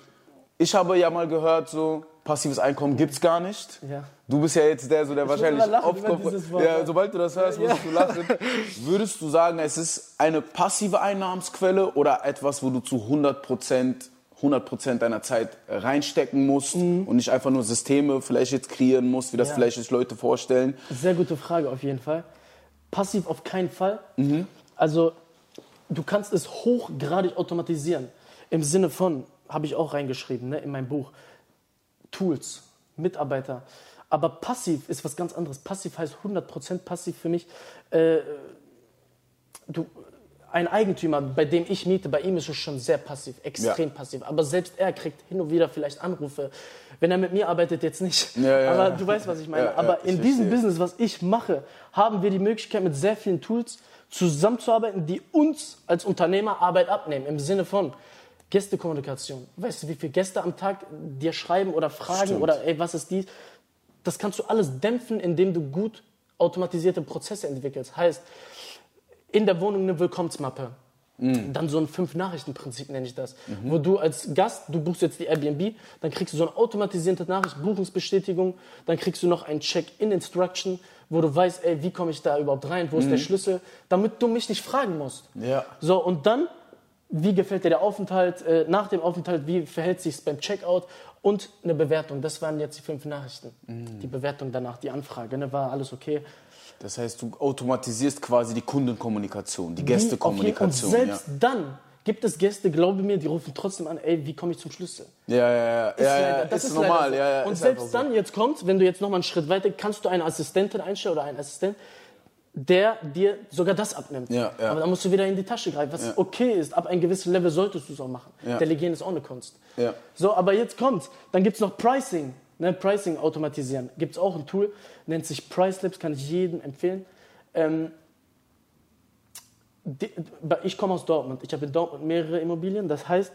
ich habe ja mal gehört, so passives Einkommen gibt's gar nicht. Ja. Du bist ja jetzt der, so der wahrscheinlich lachen über aufkommt. Ja, ja. sobald du das hörst, musst du lachen. (laughs) Würdest du sagen, es ist eine passive Einnahmensquelle oder etwas, wo du zu 100 Prozent 100% deiner Zeit reinstecken musst und nicht einfach nur Systeme vielleicht jetzt kreieren musst, wie das Mhm. Ja. vielleicht sich Leute vorstellen. Sehr gute Frage auf jeden Fall. Passiv auf keinen Fall. Mhm. Also du kannst es hochgradig automatisieren. Im Sinne von, habe ich auch reingeschrieben ne, in meinem Buch, Tools. Mitarbeiter. Aber passiv ist was ganz anderes. Passiv heißt 100% passiv für mich. Äh, du, ein Eigentümer, bei dem ich miete, bei ihm ist es schon sehr passiv, extrem ja. passiv. Aber selbst er kriegt hin und wieder vielleicht Anrufe. Wenn er mit mir arbeitet, jetzt nicht. Ja, ja, Aber du weißt, was ich meine. Aber in diesem Business, was ich mache, haben wir die Möglichkeit, mit sehr vielen Tools zusammenzuarbeiten, die uns als Unternehmer Arbeit abnehmen. Im Sinne von Gästekommunikation. Weißt du, wie viele Gäste am Tag dir schreiben oder fragen Stimmt. oder ey, was ist dies? Das kannst du alles dämpfen, indem du gut automatisierte Prozesse entwickelst. Heißt, in der Wohnung eine Willkommensmappe. Mhm. Dann so ein Fünf-Nachrichten-Prinzip nenne ich das. Mhm. Wo du als Gast, du buchst jetzt die Airbnb, dann kriegst du so eine automatisierte Nachricht, Buchungsbestätigung, dann kriegst du noch ein Check-in-Instruction, wo du weißt, ey, wie komme ich da überhaupt rein, wo ist der mhm. Schlüssel, damit du mich nicht fragen musst. Ja. So, und dann, wie gefällt dir der Aufenthalt, äh, nach dem Aufenthalt, wie verhält sich beim Checkout und eine Bewertung. Das waren jetzt die fünf Nachrichten. Mhm. Die Bewertung danach, die Anfrage, ne, war alles okay. Das heißt, du automatisierst quasi die Kundenkommunikation, die Gästekommunikation. Und selbst ja. dann gibt es Gäste, glaube mir, die rufen trotzdem an, ey, wie komme ich zum Schlüssel? Ja, ja, ja. Ist, ja, leider, das ist, ist normal. So. Ja, ja, und selbst dann, jetzt kommt, wenn du jetzt noch mal einen Schritt weiter, kannst du eine Assistentin einstellen oder einen Assistent, der dir sogar das abnimmt. Ja, ja. Aber dann musst du wieder in die Tasche greifen, was ja. okay ist. Ab einem gewissen Level solltest du es auch machen. Delegieren ist auch eine Kunst. Ja. So, aber jetzt kommt, dann gibt es noch Pricing. Ne? Pricing automatisieren. Gibt es auch ein Tool, nennt sich Pricelabs, kann ich jedem empfehlen. Ähm, die, ich komme aus Dortmund. Ich habe in Dortmund mehrere Immobilien. Das heißt,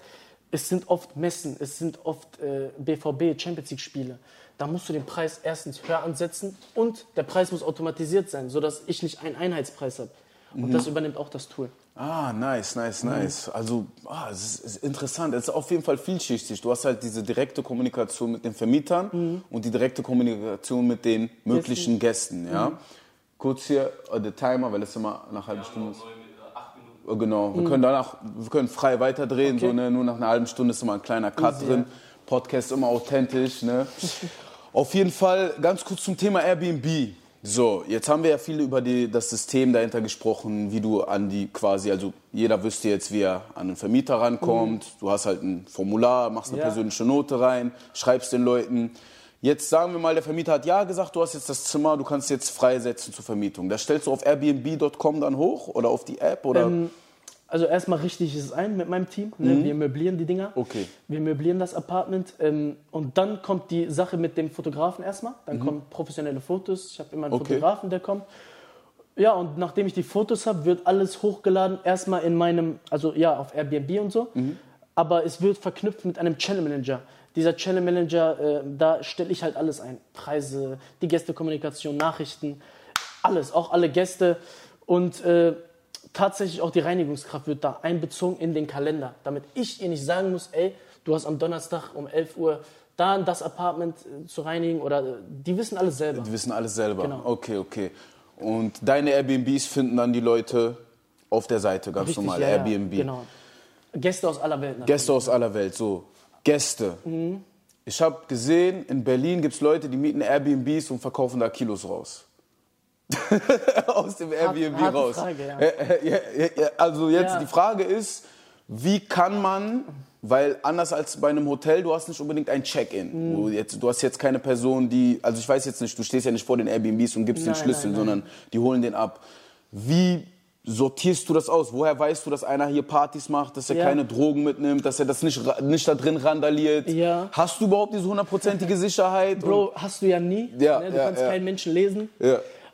es sind oft Messen, es sind oft äh, BVB, Champions League Spiele. Da musst du den Preis erstens höher ansetzen und der Preis muss automatisiert sein, sodass ich nicht einen Einheitspreis habe. Und mhm. das übernimmt auch das Tool. Ah, nice, nice, nice. Mhm. Also, ah, es ist, ist, interessant. Es ist auf jeden Fall vielschichtig. Du hast halt diese direkte Kommunikation mit den Vermietern mhm. und die direkte Kommunikation mit den möglichen Gästen. Gästen ja? Mhm. Kurz hier uh, der Timer, weil es immer nach halben ja, Stunde ist. Oh, genau, wir mhm. können danach, wir können frei weiterdrehen, okay. so, ne? nur nach einer halben Stunde ist immer ein kleiner Cut Easy, drin. Podcast immer authentisch. Ne? Auf jeden Fall ganz kurz zum Thema Airbnb. So, jetzt haben wir ja viel über die, das System dahinter gesprochen, wie du an die quasi, also jeder wüsste jetzt, wie er an einen Vermieter rankommt. Mhm. Du hast halt ein Formular, machst eine ja. persönliche Note rein, schreibst den Leuten. Jetzt sagen wir mal, der Vermieter hat ja gesagt, du hast jetzt das Zimmer, du kannst jetzt freisetzen zur Vermietung. Das stellst du auf Airbnb.com dann hoch oder auf die App oder? Ähm, also erstmal richte ich es ein mit meinem Team. Ne? Mhm. Wir möblieren die Dinger. Okay. Wir möblieren das Apartment. Ähm, und dann kommt die Sache mit dem Fotografen erstmal. Dann mhm. kommen professionelle Fotos. Ich habe immer einen okay. Fotografen, der kommt. Ja, und nachdem ich die Fotos habe, wird alles hochgeladen. Erstmal in meinem, also ja, auf Airbnb und so. Mhm. Aber es wird verknüpft mit einem Channel Manager. Dieser Channel Manager, äh, da stelle ich halt alles ein. Preise, die Gästekommunikation, Nachrichten, alles, auch alle Gäste. Und äh, tatsächlich auch die Reinigungskraft wird da einbezogen in den Kalender, damit ich ihr nicht sagen muss, ey, du hast am Donnerstag um 11 Uhr da das Apartment äh, zu reinigen oder äh, die wissen alles selber. Die wissen alles selber. Genau. Okay, okay. Und deine Airbnbs finden dann die Leute auf der Seite ganz Richtig, normal, ja, Airbnb. Genau. Gäste aus aller Welt. Natürlich. Gäste aus aller Welt, so. Gäste. Mhm. Ich habe gesehen, in Berlin gibt es Leute, die mieten Airbnbs und verkaufen da Kilos raus. (laughs) aus dem Airbnb harte raus. Frage, ja. ja, ja, also jetzt die Frage ist, wie kann man, weil anders als bei einem Hotel, du hast nicht unbedingt ein Check-in. Mhm. Du, du, hast jetzt keine Person, die, also ich weiß jetzt nicht, du stehst ja nicht vor den Airbnbs und gibst nein, den Schlüssel, nein, nein. sondern die holen den ab. Wie sortierst du das aus? Woher weißt du, dass einer hier Partys macht, dass er ja. keine Drogen mitnimmt, dass er das nicht, nicht da drin randaliert? Ja. Hast du überhaupt diese hundertprozentige Sicherheit? Bro, hast du ja nie. Ja, ne? Du ja, kannst keinen Menschen lesen.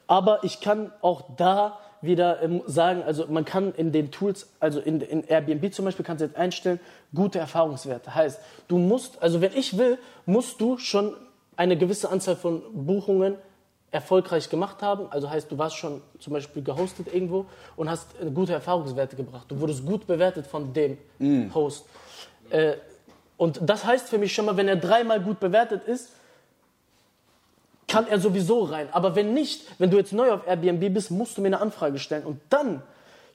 Aber ich kann auch da wieder ähm, sagen, also man kann in den Tools, also in, in Airbnb zum Beispiel, kannst du jetzt einstellen, gute Erfahrungswerte. Heißt, du musst, also wenn ich will, musst du schon eine gewisse Anzahl von Buchungen erfolgreich gemacht haben. Also heißt, du warst schon zum Beispiel gehostet irgendwo und hast äh, gute Erfahrungswerte gebracht. Du wurdest gut bewertet von dem mm. Host. Äh, und das heißt für mich schon mal, wenn er dreimal gut bewertet ist, kann er sowieso rein. Aber wenn nicht, wenn du jetzt neu auf Airbnb bist, musst du mir eine Anfrage stellen und dann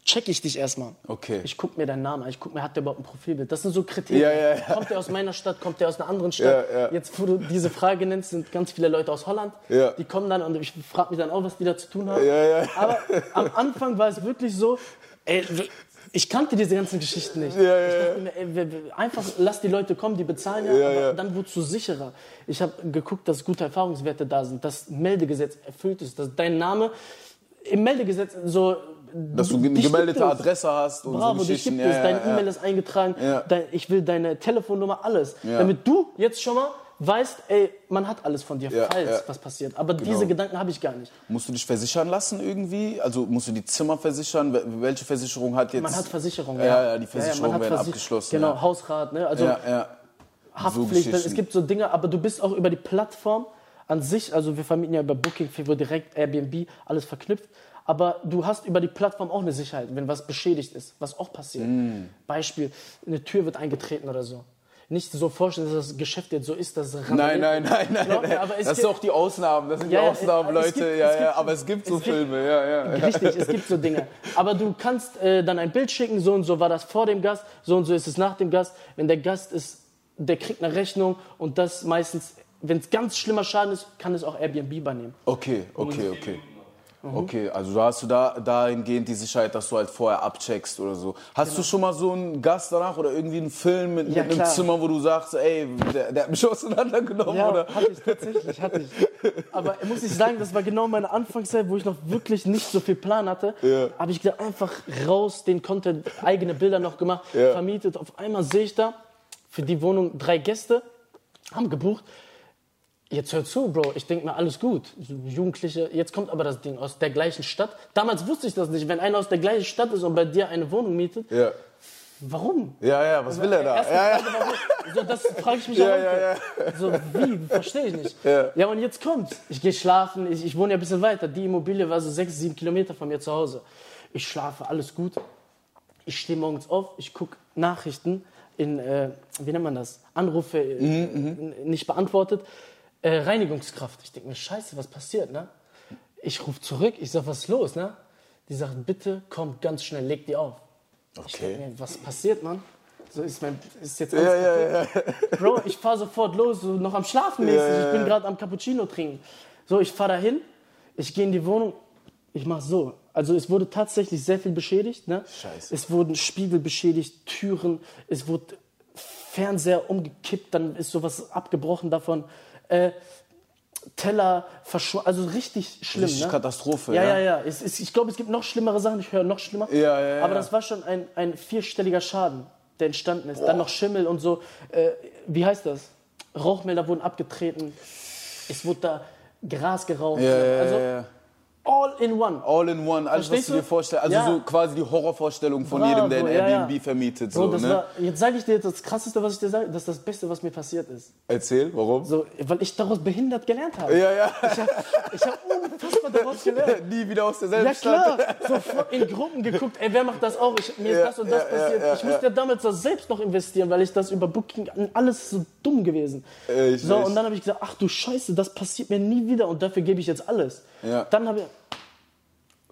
check ich dich erstmal. Okay. Ich gucke mir deinen Namen an, ich gucke mir, hat der überhaupt ein Profilbild? Das sind so Kriterien. Ja, ja, ja. Kommt der aus meiner Stadt, kommt der aus einer anderen Stadt? Jetzt, wo du diese Frage nennst, sind ganz viele Leute aus Holland. Die kommen dann und ich frage mich dann auch, was die da zu tun haben. Aber am Anfang war es wirklich so, ey, ich kannte diese ganzen Geschichten nicht. Ja, ja, ich dachte mir, ey, einfach lass die Leute kommen, die bezahlen ja, Ja, aber ja. dann wurdest du sicherer. Ich habe geguckt, dass gute Erfahrungswerte da sind, dass Meldegesetz erfüllt ist, dass dein Name im Meldegesetz so Dass du eine dich gemeldete es. Adresse hast und Bravo, so dich Geschichten. gibt es, deine E-Mail ist eingetragen, Ja. dein, ich will deine Telefonnummer, alles. Ja. Damit du jetzt schon mal weißt, ey, man hat alles von dir, Ja, falls ja. was passiert. Aber diese Gedanken habe ich gar nicht. Musst du dich versichern lassen irgendwie? Also musst du die Zimmer versichern? Wel- Welche Versicherung hat jetzt... Man hat Versicherung, Ja, ja. ja, die Versicherungen man hat werden Versich- abgeschlossen, Genau, ja. Hausrat, ne? Also Ja, ja. Haftpflicht, Geschichten. es gibt so Dinge, aber du bist auch über die Plattform an sich, also wir vermieten ja über Booking, Fiverr direkt, Airbnb, alles verknüpft. Aber du hast über die Plattform auch eine Sicherheit, wenn was beschädigt ist, was auch passiert. Mm. Beispiel, eine Tür wird eingetreten oder so. Nicht so vorstellen, dass das Geschäft jetzt so ist, dass Nein, nein, nein, nein. Nein. aber es das gibt- sind auch die Ausnahmen. Das sind Ja, die Ausnahmen, es Leute. gibt- ja, es gibt- ja. Aber es gibt so es gibt- Filme. Ja, ja. (laughs) Richtig, es gibt so Dinge. Aber du kannst äh, dann ein Bild schicken, so und so war das vor dem Gast, so und so ist es nach dem Gast. Wenn der Gast ist, der kriegt eine Rechnung und das meistens, wenn es ganz schlimmer Schaden ist, kann es auch Airbnb übernehmen. Okay, okay, okay. Mhm. Okay, also da hast du da dahingehend die Sicherheit, dass du halt vorher abcheckst oder so. Hast du schon mal so einen Gast danach oder irgendwie einen Film mit, Genau. Ja, mit einem. Zimmer, wo du sagst, ey, der, der hat mich (laughs) auseinandergenommen Ja, oder? hatte ich tatsächlich, hatte ich. Aber muss ich sagen, das war genau meine Anfangszeit, wo ich noch wirklich nicht so viel Plan hatte. Ja. Habe ich gedacht, einfach raus, den Content, eigene Bilder noch gemacht, Ja. vermietet. Auf einmal sehe ich da für die Wohnung drei Gäste, haben gebucht. Jetzt hör zu, Bro, ich denke mir, alles gut. Jugendliche, jetzt kommt aber das Ding aus der gleichen Stadt. Damals wusste ich das nicht. Wenn einer aus der gleichen Stadt ist und bei dir eine Wohnung mietet, Ja. warum? Ja, ja, was will er da? Ja, ja. Frage? So, das frage ich mich Ja, auch heute. ja, So, wie? Verstehe ich nicht. Ja. Ja. und jetzt kommt. Ich gehe schlafen. Ich, ich wohne ja ein bisschen weiter. Die Immobilie war so sechs, sieben Kilometer von mir zu Hause. Ich schlafe, alles gut. Ich stehe morgens auf, ich gucke Nachrichten in, äh, wie nennt man das? Anrufe äh, Mhm, n- nicht beantwortet. Äh, Reinigungskraft. Ich denke mir, scheiße, was passiert, ne? Ich rufe zurück, ich sage, was ist los, ne? Die sagt, bitte kommt ganz schnell, leg die auf. Okay. mir, was passiert, Mann? So ist, mein, ist jetzt alles Ja, ja, ja. Bro, ich fahre sofort los, so noch am Schlafen mäßig. Ich bin gerade am Cappuccino trinken. So, ich fahre dahin, ich gehe in die Wohnung, ich mache so. Also es wurde tatsächlich sehr viel beschädigt. Ne? Scheiße. Es wurden Spiegel beschädigt, Türen, es wurde Fernseher umgekippt, dann ist sowas abgebrochen davon. Äh, Teller verschwunden, also richtig schlimm. Richtig ne? Katastrophe, Ja, ja. ja, ja. Es, ist, ich glaube, es gibt noch schlimmere Sachen, ich höre noch schlimmer. Ja, ja, ja. Aber das war schon ein, ein vierstelliger Schaden, der entstanden ist. Dann noch Schimmel und so. Äh, wie heißt das? Rauchmelder wurden abgetreten. Es wurde da Gras geraucht. Ja, ja, also ja, ja. All in one. All in one, alles, was Verstehst du dir vorstellst. Also Ja. so quasi die Horrorvorstellung von Bravo, jedem, der ein ja, ja. Airbnb vermietet. Bro, So, das ne? war, jetzt sage ich dir das Krasseste, was ich dir sage, das ist das Beste, was mir passiert ist. Erzähl, warum? So, weil ich daraus behindert gelernt habe. Ja, ja. Ich habe ich hab unfassbar daraus (laughs) gelernt. Nie wieder aus derselben Ja Stadt. klar, sofort in Gruppen geguckt, ey, wer macht das auch? Ich, mir ist das und das passiert. ich musste ja damals das selbst noch investieren, weil ich das über Booking, alles so dumm gewesen. Echt, so, echt. und dann habe ich gesagt, ach du Scheiße, das passiert mir nie wieder und dafür gebe ich jetzt alles. Ja. Dann habe ich,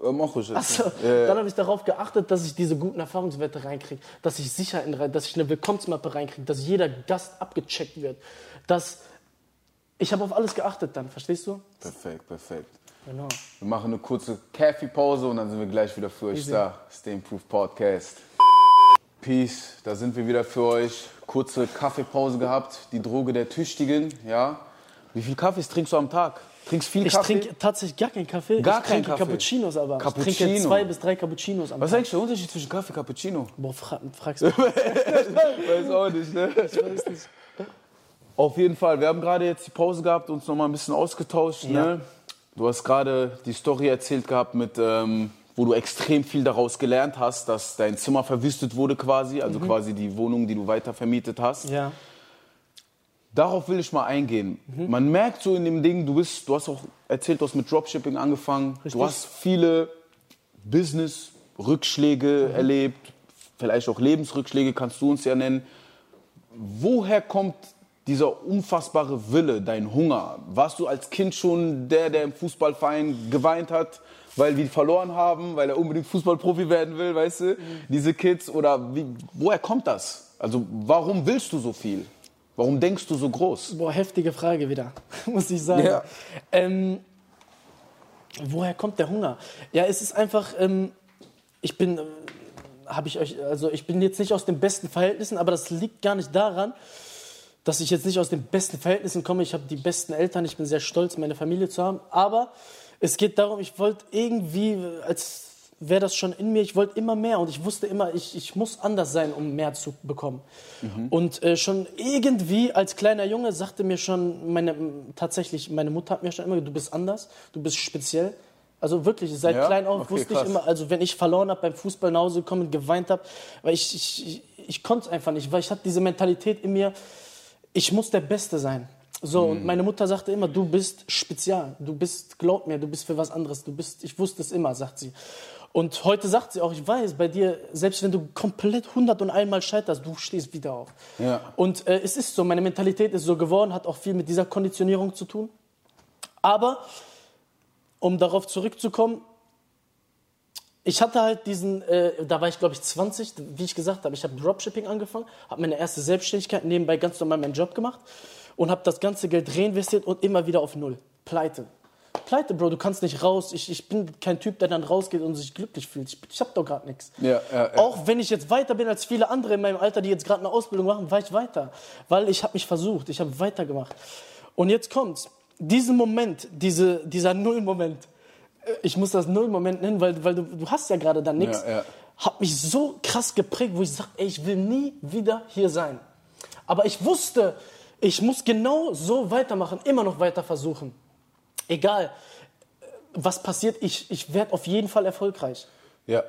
Äh, mach ruhig jetzt. achso, Ja, dann habe ich darauf geachtet, dass ich diese guten Erfahrungswerte reinkriege, dass ich Sicherheiten rein, dass ich eine Willkommensmappe reinkriege, dass jeder Gast abgecheckt wird, dass ich habe auf alles geachtet dann, verstehst du? Perfekt, perfekt. Genau. Wir machen eine kurze Kaffeepause und dann sind wir gleich wieder für euch da. Stay Proof Podcast. Peace, da sind wir wieder für euch. Kurze Kaffeepause gehabt, die Droge der Tüchtigen, ja. Wie viel Kaffees trinkst du am Tag? Trinkst viel Ich Kaffee? trinke tatsächlich gar keinen Kaffee. Gar ich keinen trinke Kaffee? Cappuccinos aber. Ich trinke Cappuccino. zwei bis drei Cappuccinos am Was ist Tag. eigentlich der Unterschied zwischen Kaffee und Cappuccino? Boah, fra fragst (laughs) du. Weiß auch nicht, ne? weiß nicht. Auf jeden Fall, wir haben gerade jetzt die Pause gehabt, uns noch mal ein bisschen ausgetauscht. Ja. Ne? Du hast gerade die Story erzählt gehabt, mit, ähm, wo du extrem viel daraus gelernt hast, dass dein Zimmer verwüstet wurde quasi, also quasi die Wohnung, die du weiter vermietet hast. Ja. Darauf will ich mal eingehen. Mhm. Man merkt so in dem Ding, du bist, du hast auch erzählt, du hast mit Dropshipping angefangen. Richtig. Du hast viele Business-Rückschläge Mhm. erlebt, vielleicht auch Lebensrückschläge, kannst du uns ja nennen. Woher kommt dieser unfassbare Wille, dein Hunger? Warst du als Kind schon der, der im Fußballverein geweint hat, weil wir verloren haben, weil er unbedingt Fußballprofi werden will, weißt du? Diese Kids oder wie, woher kommt das? Also warum willst du so viel? Warum denkst du so groß? Boah, heftige Frage wieder, (laughs) muss ich sagen. Ja. Ähm, woher kommt der Hunger? Ja, es ist einfach, ähm, ich bin äh, habe ich euch, also ich bin jetzt nicht aus den besten Verhältnissen, aber das liegt gar nicht daran, dass ich jetzt nicht aus den besten Verhältnissen komme. Ich habe die besten Eltern, ich bin sehr stolz, meine Familie zu haben. Aber es geht darum, ich wollte irgendwie, als wäre das schon in mir, ich wollte immer mehr und ich wusste immer, ich, ich muss anders sein, um mehr zu bekommen. Mhm. Und äh, schon irgendwie als kleiner Junge sagte mir schon, meine, tatsächlich, meine Mutter hat mir schon immer gesagt, du bist anders, du bist speziell. Also wirklich, seit ja? klein auf okay, wusste krass. ich immer, also wenn ich verloren habe beim Fußball nach Hause gekommen und geweint habe, weil ich, ich, ich, ich konnte es einfach nicht, weil ich hatte diese Mentalität in mir, ich muss der Beste sein. So, mhm. und meine Mutter sagte immer, du bist spezial, du bist, glaub mir, du bist für was anderes, du bist, ich wusste es immer, sagt sie. Und heute sagt sie auch, ich weiß, bei dir, selbst wenn du komplett hundert und einmal scheiterst, du stehst wieder auf. Ja. Und äh, es ist so, meine Mentalität ist so geworden, hat auch viel mit dieser Konditionierung zu tun. Aber, um darauf zurückzukommen, ich hatte halt diesen, äh, da war ich glaube ich 20, wie ich gesagt habe, ich habe Dropshipping angefangen, habe meine erste Selbstständigkeit nebenbei ganz normal meinen Job gemacht und habe das ganze Geld reinvestiert und immer wieder auf Null. Pleite. Pleite, Bro, du kannst nicht raus. Ich, ich bin kein Typ, der dann rausgeht und sich glücklich fühlt. Ich, ich habe doch gerade nichts. Ja, ja, ja. Auch wenn ich jetzt weiter bin als viele andere in meinem Alter, die jetzt gerade eine Ausbildung machen, war ich weiter. Weil ich habe mich versucht, ich habe weitergemacht. Und jetzt kommt's. Diesen Moment, diese, dieser Null-Moment, äh, ich muss das Null-Moment nennen, weil, weil du, du hast ja gerade dann nichts, ja, ja. hat mich so krass geprägt, wo ich sage, ich will nie wieder hier sein. Aber ich wusste, ich muss genau so weitermachen, immer noch weiter versuchen egal was passiert, ich, ich werde auf jeden Fall erfolgreich. Ja.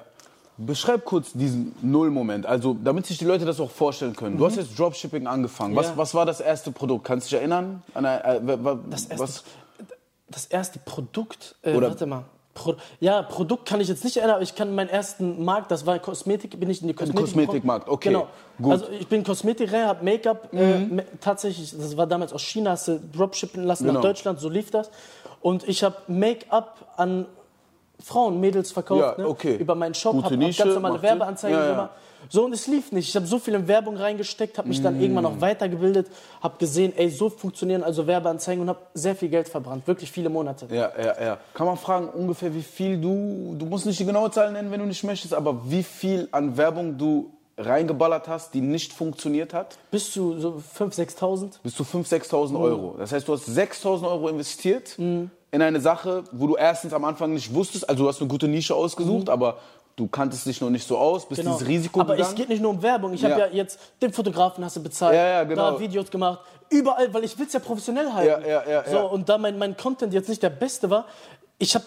Beschreib kurz diesen Nullmoment, also damit sich die Leute das auch vorstellen können. Du hast mhm. jetzt Dropshipping angefangen. Was, ja. was war das erste Produkt? Kannst du dich erinnern? An, äh, das, erste, was? das erste Produkt, äh, Oder warte mal. Pro, ja, Produkt kann ich jetzt nicht erinnern, aber ich kann meinen ersten Markt, das war Kosmetik, bin ich in die Kosmetik. Kosmetikmarkt, okay. Genau. Gut. Also ich bin Kosmetikreihe, habe Make-up, äh, mhm. äh, tatsächlich, das war damals aus China, hast du Dropshippen lassen genau. nach Deutschland, so lief das. Und ich habe Make-up an Frauen, Mädels verkauft, ja, okay. ne? über meinen Shop, habe hab ganz normale Werbeanzeigen ja, ja. gemacht. So, und es lief nicht. Ich habe so viel in Werbung reingesteckt, habe mich mm. dann irgendwann noch weitergebildet, habe gesehen, ey, so funktionieren also Werbeanzeigen und habe sehr viel Geld verbrannt, wirklich viele Monate. Ja, ja, ja. Kann man fragen, ungefähr wie viel du, du musst nicht die genaue Zahl nennen, wenn du nicht möchtest, aber wie viel an Werbung du reingeballert hast, die nicht funktioniert hat? Bis zu so 5.000, 6.000. Bis zu 5.000, 6.000 Euro. Das heißt, du hast 6.000 Euro investiert mm. in eine Sache, wo du erstens am Anfang nicht wusstest, also du hast eine gute Nische ausgesucht, mm. aber du kanntest dich noch nicht so aus, bist genau. dieses Risiko Aber gegangen. es geht nicht nur um Werbung. Ich ja. habe ja jetzt den Fotografen hast du bezahlt, ja, ja, genau. da Videos gemacht, überall, weil ich will es ja professionell halten. Ja, ja, ja, so, Und da mein, mein Content jetzt nicht der beste war, ich habe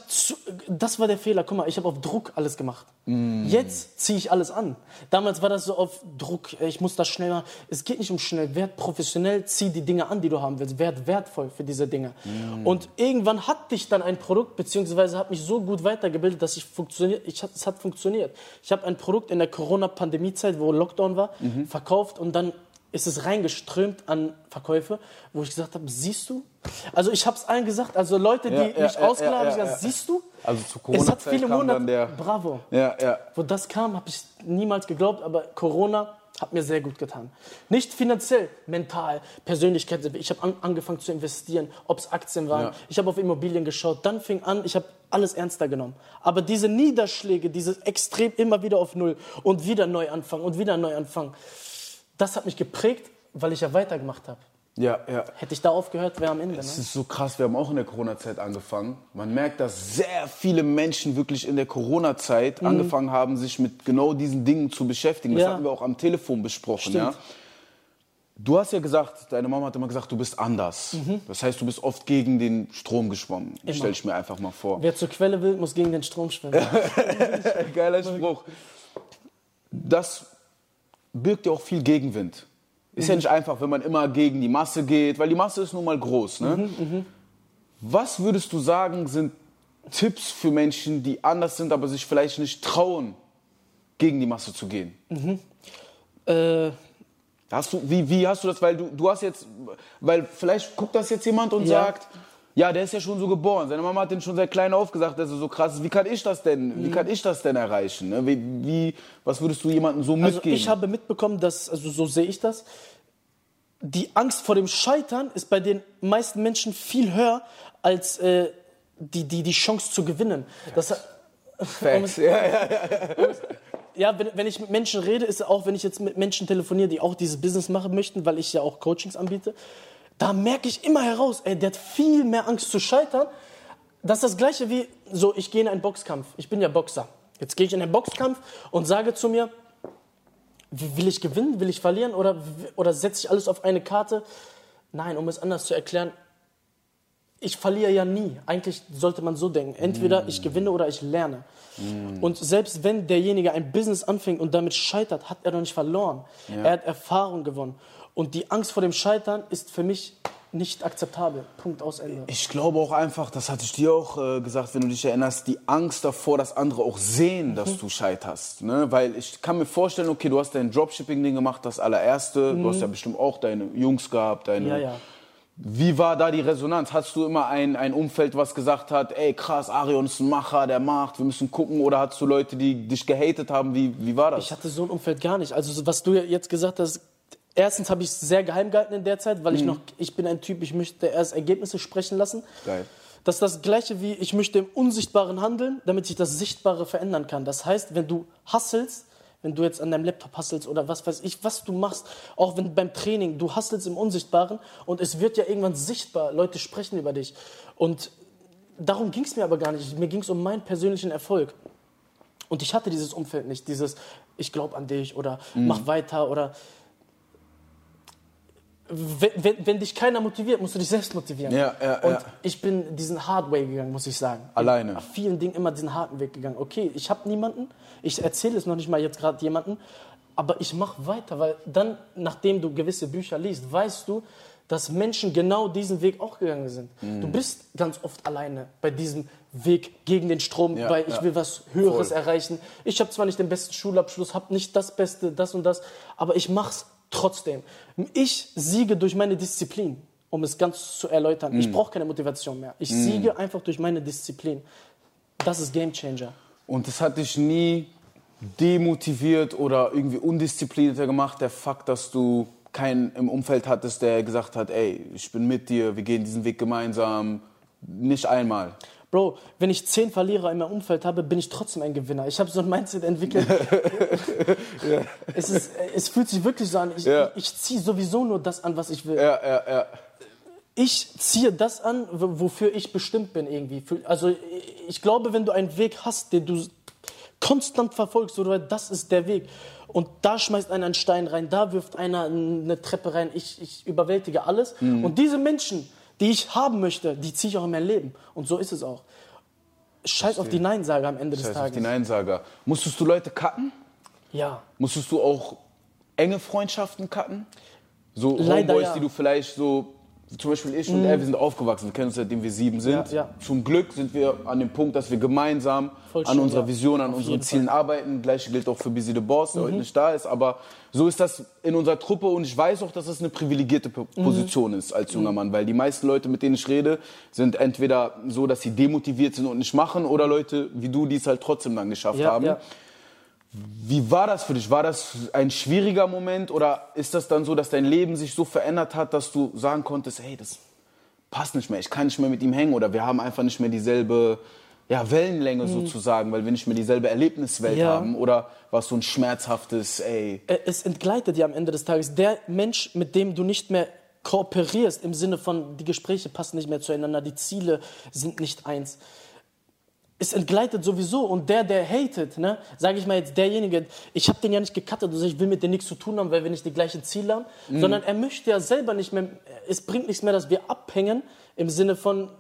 das war der Fehler. Guck mal, ich habe auf Druck alles gemacht. Mm. Jetzt ziehe ich alles an. Damals war das so auf Druck. Ich muss das schneller. Es geht nicht um schnell. Werd professionell, zieh die Dinge an, die du haben willst. Werd wertvoll für diese Dinge. Mm. Und irgendwann hatte ich dann ein Produkt beziehungsweise habe mich so gut weitergebildet, dass ich funktioniert. Ich es hat funktioniert. Ich habe ein Produkt in der Corona-Pandemie-Zeit, wo Lockdown war, mhm. verkauft und dann ist es reingeströmt an Verkäufe, wo ich gesagt habe, siehst du? Also ich habe es allen gesagt, also Leute, die ja, ja, mich ja, ausgeladen haben, ich gesagt, siehst du? Also zu Corona es hat viele Monate, der... bravo. Ja, ja. Wo das kam, habe ich niemals geglaubt, aber Corona hat mir sehr gut getan. Nicht finanziell, mental, Persönlichkeit. Ich habe an, angefangen zu investieren, ob es Aktien waren. Ich habe auf Immobilien geschaut. Dann fing an, ich habe alles ernster genommen. Aber diese Niederschläge, dieses extrem immer wieder auf Null und wieder neu anfangen und wieder neu anfangen, das hat mich geprägt, weil ich ja weitergemacht habe. Ja, ja. Hätte ich da aufgehört, wäre am Ende. Es ne? ist so krass, wir haben auch in der Corona-Zeit angefangen. Man merkt, dass sehr viele Menschen wirklich in der Corona-Zeit mhm. angefangen haben, sich mit genau diesen Dingen zu beschäftigen. Das ja. hatten wir auch am Telefon besprochen. Ja? Du hast ja gesagt, deine Mama hat immer gesagt, du bist anders. Mhm. Das heißt, du bist oft gegen den Strom geschwommen. Stell ich mir einfach mal vor. Wer zur Quelle will, muss gegen den Strom schwimmen. (laughs) Geiler Spruch. Das birgt ja auch viel Gegenwind. Ist mhm. ja nicht einfach, wenn man immer gegen die Masse geht, weil die Masse ist nun mal groß. Ne? Mhm, mh. Was würdest du sagen, sind Tipps für Menschen, die anders sind, aber sich vielleicht nicht trauen, gegen die Masse zu gehen? Mhm. Äh. Hast du, wie, wie hast du das? Weil du, du hast jetzt, weil vielleicht guckt das jetzt jemand und ja. sagt, ja, der ist ja schon so geboren. Seine Mama hat den schon seit klein auf gesagt, dass er so krass ist. Wie kann ich das denn, wie kann ich das denn erreichen? Ne? Wie, wie, was würdest du jemandem so mitgeben? Also ich habe mitbekommen, dass, also so sehe ich das, die Angst vor dem Scheitern ist bei den meisten Menschen viel höher als äh, die, die, die Chance zu gewinnen. Das, Facts. (laughs) ja, ja, ja. Ja, wenn, wenn ich mit Menschen rede, ist auch, wenn ich jetzt mit Menschen telefoniere, die auch dieses Business machen möchten, weil ich ja auch Coachings anbiete, da merke ich immer heraus, ey, der hat viel mehr Angst zu scheitern. Das ist das Gleiche wie, so, ich gehe in einen Boxkampf. Ich bin ja Boxer. Jetzt gehe ich in einen Boxkampf und sage zu mir, will ich gewinnen, will ich verlieren oder, oder setze ich alles auf eine Karte? Nein, um es anders zu erklären, ich verliere ja nie. Eigentlich sollte man so denken. Entweder mm. ich gewinne oder ich lerne. Mm. Und selbst wenn derjenige ein Business anfängt und damit scheitert, hat er doch nicht verloren. Ja. Er hat Erfahrung gewonnen. Und die Angst vor dem Scheitern ist für mich nicht akzeptabel. Punkt aus Ende. Ich glaube auch einfach, das hatte ich dir auch äh, gesagt, wenn du dich erinnerst, die Angst davor, dass andere auch sehen, dass mhm. du scheiterst. Ne? Weil ich kann mir vorstellen, okay, du hast dein Dropshipping-Ding gemacht, das allererste. Mhm. Du hast ja bestimmt auch deine Jungs gehabt, deine. Ja, ja. Wie war da die Resonanz? Hast du immer ein, ein Umfeld, was gesagt hat, ey krass, Arion ist ein Macher, der macht, wir müssen gucken? Oder hattest du Leute, die dich gehatet haben? Wie, wie war das? Ich hatte so ein Umfeld gar nicht. Also was du jetzt gesagt hast, erstens habe ich es sehr geheim gehalten in der Zeit, weil mhm. ich noch, ich bin ein Typ, ich möchte erst Ergebnisse sprechen lassen. Geil. Das ist das Gleiche wie, ich möchte im Unsichtbaren handeln, damit sich das Sichtbare verändern kann. Das heißt, wenn du hasselst, wenn du jetzt an deinem Laptop hasselst oder was weiß ich, was du machst, auch wenn beim Training, du hasselst im Unsichtbaren und es wird ja irgendwann sichtbar, Leute sprechen über dich. Und darum ging es mir aber gar nicht. Mir ging es um meinen persönlichen Erfolg. Und ich hatte dieses Umfeld nicht, dieses ich glaube an dich oder mhm. mach weiter oder wenn, wenn, dich keiner motiviert, musst du dich selbst motivieren. Ja, ja, und ja. ich bin diesen Hard Way gegangen, muss ich sagen. Alleine. Auf vielen Dingen immer diesen harten Weg gegangen. Okay, ich habe niemanden, ich erzähle es noch nicht mal jetzt gerade jemanden, aber ich mache weiter, weil dann, nachdem du gewisse Bücher liest, weißt du, dass Menschen genau diesen Weg auch gegangen sind. Mhm. Du bist ganz oft alleine bei diesem Weg gegen den Strom, ja, weil ich ja. will was Höheres Voll. erreichen. Ich habe zwar nicht den besten Schulabschluss, habe nicht das Beste, das und das, aber ich mach's Trotzdem, ich siege durch meine Disziplin, um es ganz zu erläutern. Mm. Ich brauche keine Motivation mehr. Ich mm. siege einfach durch meine Disziplin. Das ist Game Changer. Und das hat dich nie demotiviert oder irgendwie undisziplinierter gemacht, der Fakt, dass du keinen im Umfeld hattest, der gesagt hat, ey, ich bin mit dir, wir gehen diesen Weg gemeinsam. Nicht einmal. Bro, wenn ich zehn Verlierer in meinem Umfeld habe, bin ich trotzdem ein Gewinner. Ich habe so ein Mindset entwickelt. (laughs) ja. es, ist, es fühlt sich wirklich so an. Ich, ja. ich, ich ziehe sowieso nur das an, was ich will. Ja, ja, ja. Ich ziehe das an, wofür ich bestimmt bin irgendwie. Also ich glaube, wenn du einen Weg hast, den du konstant verfolgst, oder das ist der Weg. Und da schmeißt einer einen Stein rein, da wirft einer eine Treppe rein. Ich, ich überwältige alles. Mhm. Und diese Menschen, die ich haben möchte, die ziehe ich auch in mein Leben. Und so ist es auch. Scheiß auf die Neinsager am Ende Scheiß des Tages. Auf die Neinsager. Musstest du Leute cutten? Ja. Musstest du auch enge Freundschaften cutten? So Leider Homeboys, ja. die du vielleicht so zum Beispiel ich und mhm. er, wir sind aufgewachsen, wir kennen uns seitdem wir sieben sind. Ja, ja. Zum Glück sind wir an dem Punkt, dass wir gemeinsam Voll an unserer ja. Vision, an unseren Zielen Fall. arbeiten. Gleiche gilt auch für Busy the Boss, der mhm. heute nicht da ist. Aber so ist das in unserer Truppe und ich weiß auch, dass das eine privilegierte mhm. Position mhm. ist als junger mhm. Mann, weil die meisten Leute, mit denen ich rede, sind entweder so, dass sie demotiviert sind und nicht machen oder Leute wie du, die es halt trotzdem dann geschafft haben. Wie war das für dich? War das ein schwieriger Moment oder ist das dann so, dass dein Leben sich so verändert hat, dass du sagen konntest, hey, das passt nicht mehr, ich kann nicht mehr mit ihm hängen oder wir haben einfach nicht mehr dieselbe ja, Wellenlänge mhm. sozusagen, weil wir nicht mehr dieselbe Erlebniswelt ja. haben oder war es so ein schmerzhaftes, ey? Es entgleitet ja am Ende des Tages. Der Mensch, mit dem du nicht mehr kooperierst, im Sinne von, die Gespräche passen nicht mehr zueinander, die Ziele sind nicht eins es entgleitet sowieso und der, der hatet, ne, sage ich mal jetzt derjenige, ich habe den ja nicht gecuttet, also ich will mit dem nichts zu tun haben, weil wir nicht die gleichen Ziele haben, mhm. sondern er möchte ja selber nicht mehr, es bringt nichts mehr, dass wir abhängen im Sinne von,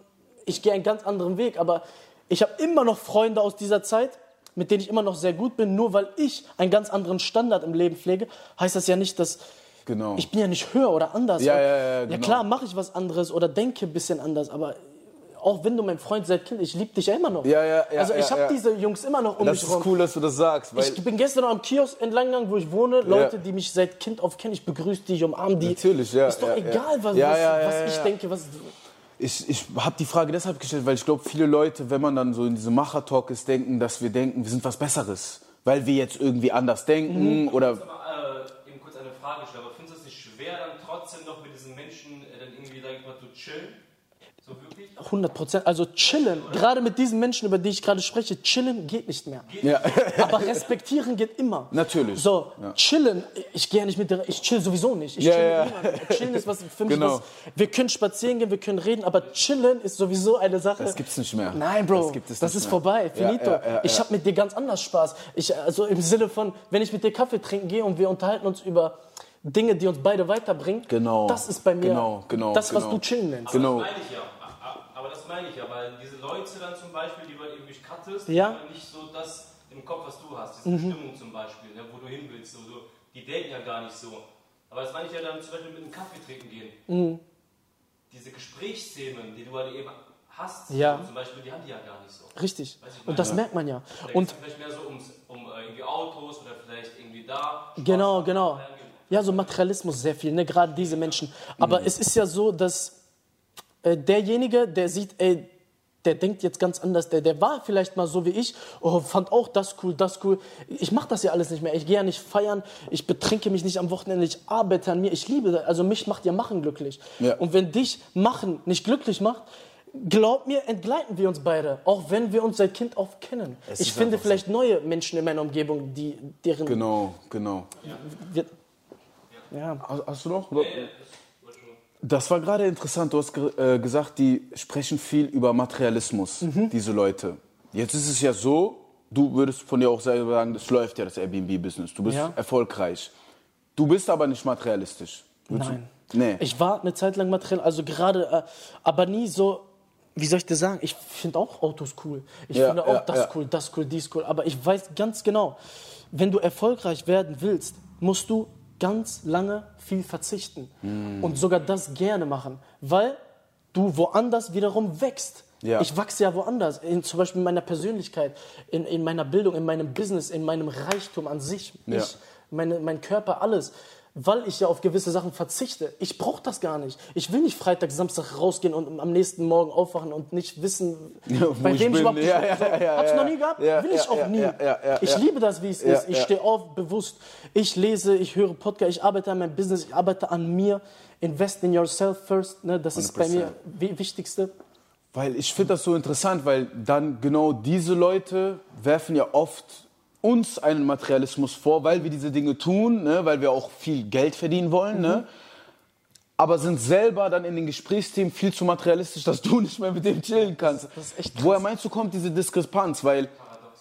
ich gehe einen ganz anderen Weg, aber ich habe immer noch Freunde aus dieser Zeit, mit denen ich immer noch sehr gut bin, nur weil ich einen ganz anderen Standard im Leben pflege, heißt das ja nicht, dass Genau. Ich bin ja nicht höher oder anders. Ja, ja, ja, genau. ja klar, mache ich was anderes oder denke ein bisschen anders, aber auch wenn du mein Freund seit Kind, ich liebe dich ja immer noch. Ja, ja, ja. Also ich habe ja. diese Jungs immer noch um das mich rum. Das ist cool, dass du das sagst. ich bin gestern noch am Kiosk entlang gegangen, wo ich wohne. Leute, die mich seit Kind auf kennen, ich begrüße die, ich umarme die. Natürlich, ja. Ist doch egal, was, was ich denke, was... Ich, ich habe die Frage deshalb gestellt, weil ich glaube, viele Leute, wenn man dann so in diesem Macher-Talk ist, denken, dass wir denken, wir sind was Besseres. Weil wir jetzt irgendwie anders denken mhm. oder... Ich muss aber, äh, eben kurz eine Frage stellen, aber findest du es nicht schwer, dann trotzdem noch mit diesen Menschen äh, dann irgendwie, sag ich mal, zu chillen? So wirklich? 100 Prozent. Also chillen, gerade mit diesen Menschen, über die ich gerade spreche, chillen geht nicht mehr. Ja. Aber respektieren geht immer. Natürlich. So, ja. chillen, ich gehe ja nicht mit dir, ich chill sowieso nicht. Ich ja, chill ja. mit Chillen ist was für mich genau. was, wir können spazieren gehen, wir können reden, aber chillen ist sowieso eine Sache. Das gibt's nicht mehr. Nein, Bro, das, das ist mehr. vorbei, finito. Ich habe mit dir ganz anders Spaß. Ich, also im Sinne von, wenn ich mit dir Kaffee trinken gehe und wir unterhalten uns über Dinge, die uns beide weiterbringen, genau. das ist bei mir genau, genau, das, was genau. du chillen nennst. Genau. Das meine ich ja. Aber das meine ich ja, weil diese Leute dann zum Beispiel, die du irgendwie cuttest, ja. nicht so das im Kopf, was du hast, diese mhm. Stimmung zum Beispiel, ne, wo du hin willst, so, so, die denken ja gar nicht so. Aber das meine ich ja dann zum Beispiel mit einem Kaffee trinken gehen. Mhm. Diese Gesprächsthemen, die du halt eben hast, ja. zum Beispiel, die haben die ja gar nicht so. Richtig. Und das merkt man ja. Und vielleicht mehr so ums, um äh, irgendwie Autos oder vielleicht irgendwie da. Spaß genau, genau. Ja, so Materialismus sehr viel, ne? gerade diese Menschen. Aber mhm. es ist ja so, dass äh, derjenige, der sieht, ey, der denkt jetzt ganz anders, der, der war vielleicht mal so wie ich, oh, fand auch das cool, das cool. Ich mache das ja alles nicht mehr. Ich gehe ja nicht feiern, ich betrinke mich nicht am Wochenende, ich arbeite an mir, ich liebe das. Also mich macht ja Machen glücklich. Ja. Und wenn dich Machen nicht glücklich macht, glaub mir, entgleiten wir uns beide, auch wenn wir uns seit Kind auf kennen. Es ich finde vielleicht so. neue Menschen in meiner Umgebung, die deren... Genau, genau. Wir, ja. Hast du noch? Das war gerade interessant. Du hast ge äh, gesagt, die sprechen viel über Materialismus, mhm. diese Leute. Jetzt ist es ja so, du würdest von dir auch selber sagen, das läuft ja das Airbnb-Business. Du bist ja. erfolgreich. Du bist aber nicht materialistisch. Würdest Nein. Nee. Ich war eine Zeit lang materiell, also gerade, äh, aber nie so, wie soll ich das sagen? Ich finde auch Autos cool. Ich ja, finde auch ja, das ja. cool, das cool, dies cool. Aber ich weiß ganz genau, wenn du erfolgreich werden willst, musst du ganz lange viel verzichten mm. und sogar das gerne machen, weil du woanders wiederum wächst. Ja. Ich wachse ja woanders, in, zum Beispiel in meiner Persönlichkeit, in, in meiner Bildung, in meinem Business, in meinem Reichtum an sich, ja. ich, meine, mein Körper, alles weil ich ja auf gewisse Sachen verzichte. Ich brauche das gar nicht. Ich will nicht Freitag, Samstag rausgehen und am nächsten Morgen aufwachen und nicht wissen, ja, bei wem ich, ich überhaupt ja, ja, ja, ja, Hab's noch nie gehabt? will ich auch nie. ich liebe das, wie es ist. Ich stehe auf, bewusst. Ich lese, ich höre Podcast, ich arbeite an meinem Business, ich arbeite an mir. Invest in yourself first. Ne? Das 100%. ist bei mir das Wichtigste. Weil ich finde das so interessant, weil dann genau diese Leute werfen ja oft uns einen Materialismus vor, weil wir diese Dinge tun, ne, weil wir auch viel Geld verdienen wollen, mhm. ne? aber sind selber dann in den Gesprächsthemen viel zu materialistisch, dass (laughs) du nicht mehr mit dem chillen kannst. Das echt Woher meinst du, kommt diese Diskrepanz? Weil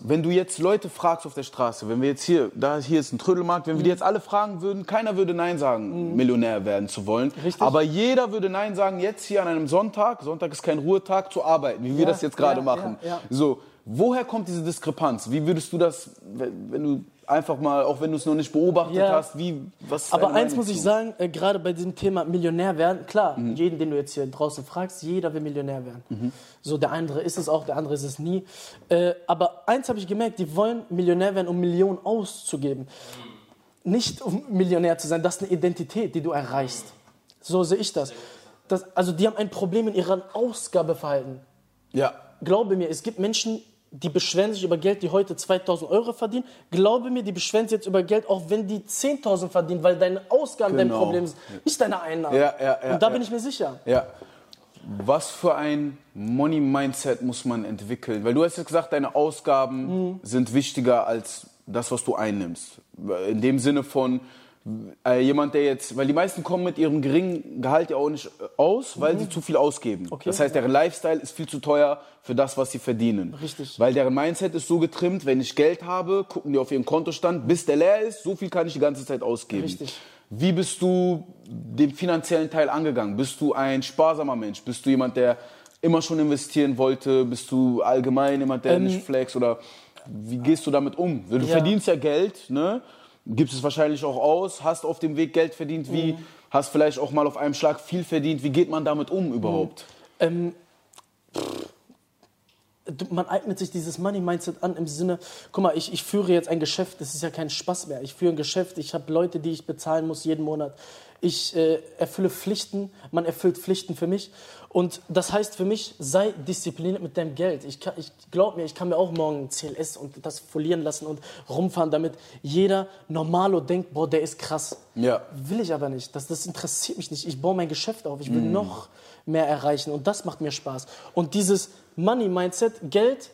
wenn du jetzt Leute fragst auf der Straße, wenn wir jetzt hier, da hier ist ein Trödelmarkt, wenn wir die mhm. jetzt alle fragen würden, keiner würde Nein sagen, mhm. Millionär werden zu wollen. Richtig. Aber jeder würde Nein sagen, jetzt hier an einem Sonntag, Sonntag ist kein Ruhetag, zu arbeiten, wie wir das jetzt gerade ja, machen. Ja, ja. So, Woher kommt diese Diskrepanz? Wie würdest du das, wenn du einfach mal, auch wenn du es noch nicht beobachtet ja. hast, wie, was Aber eins muss ich sagen, äh, gerade bei diesem Thema Millionär werden, klar, mhm. jeden, den du jetzt hier draußen fragst, jeder will Millionär werden. Mhm. So, der andere ist es auch, der andere ist es nie. Äh, aber eins habe ich gemerkt, die wollen Millionär werden, um Millionen auszugeben. Nicht um Millionär zu sein, das ist eine Identität, die du erreichst. So sehe ich das. das also die haben ein Problem in ihrem Ausgabeverhalten. Ja. Glaube mir, es gibt Menschen, die beschweren sich über Geld, die heute 2000 Euro verdienen. Glaube mir, die beschweren sich jetzt über Geld, auch wenn die 10.000 verdienen, weil deine Ausgaben genau. dein Problem sind, nicht deine Einnahmen. Ja, ja, ja, Und da bin ich mir sicher. Ja. Was für ein Money-Mindset muss man entwickeln? Weil du hast jetzt gesagt, deine Ausgaben mhm. sind wichtiger als das, was du einnimmst. In dem Sinne von, äh, jemand, der jetzt, weil die meisten kommen mit ihrem geringen Gehalt ja auch nicht äh, aus, weil mhm. sie zu viel ausgeben. Okay, das heißt, deren Lifestyle ist viel zu teuer für das, was sie verdienen. Richtig. Weil deren Mindset ist so getrimmt, wenn ich Geld habe, gucken die auf ihren Kontostand, bis der leer ist, so viel kann ich die ganze Zeit ausgeben. Richtig. Wie bist du den finanziellen Teil angegangen? Bist du ein sparsamer Mensch? Bist du jemand, der immer schon investieren wollte? Bist du allgemein jemand, der ähm, nicht flex? Oder wie gehst du damit um? Du ja. verdienst ja Geld, ne? Gibst es wahrscheinlich auch aus, hast auf dem Weg Geld verdient, wie, mhm. hast vielleicht auch mal auf einem Schlag viel verdient. Wie geht man damit um überhaupt? Ähm, man eignet sich dieses Money-Mindset an im Sinne, guck mal, ich, ich führe jetzt ein Geschäft, das ist ja kein Spaß mehr. Ich führe ein Geschäft, ich habe Leute, die ich bezahlen muss jeden Monat. Ich äh, erfülle Pflichten, man erfüllt Pflichten für mich. Und das heißt für mich, sei diszipliniert mit deinem Geld. Ich, ich glaube mir, ich kann mir auch morgen CLS und das folieren lassen und rumfahren, damit jeder Normalo denkt, boah, der ist krass. Ja. Will ich aber nicht. Das, das interessiert mich nicht. Ich baue mein Geschäft auf. Ich will noch mehr erreichen und das macht mir Spaß. Und dieses Money-Mindset, Geld,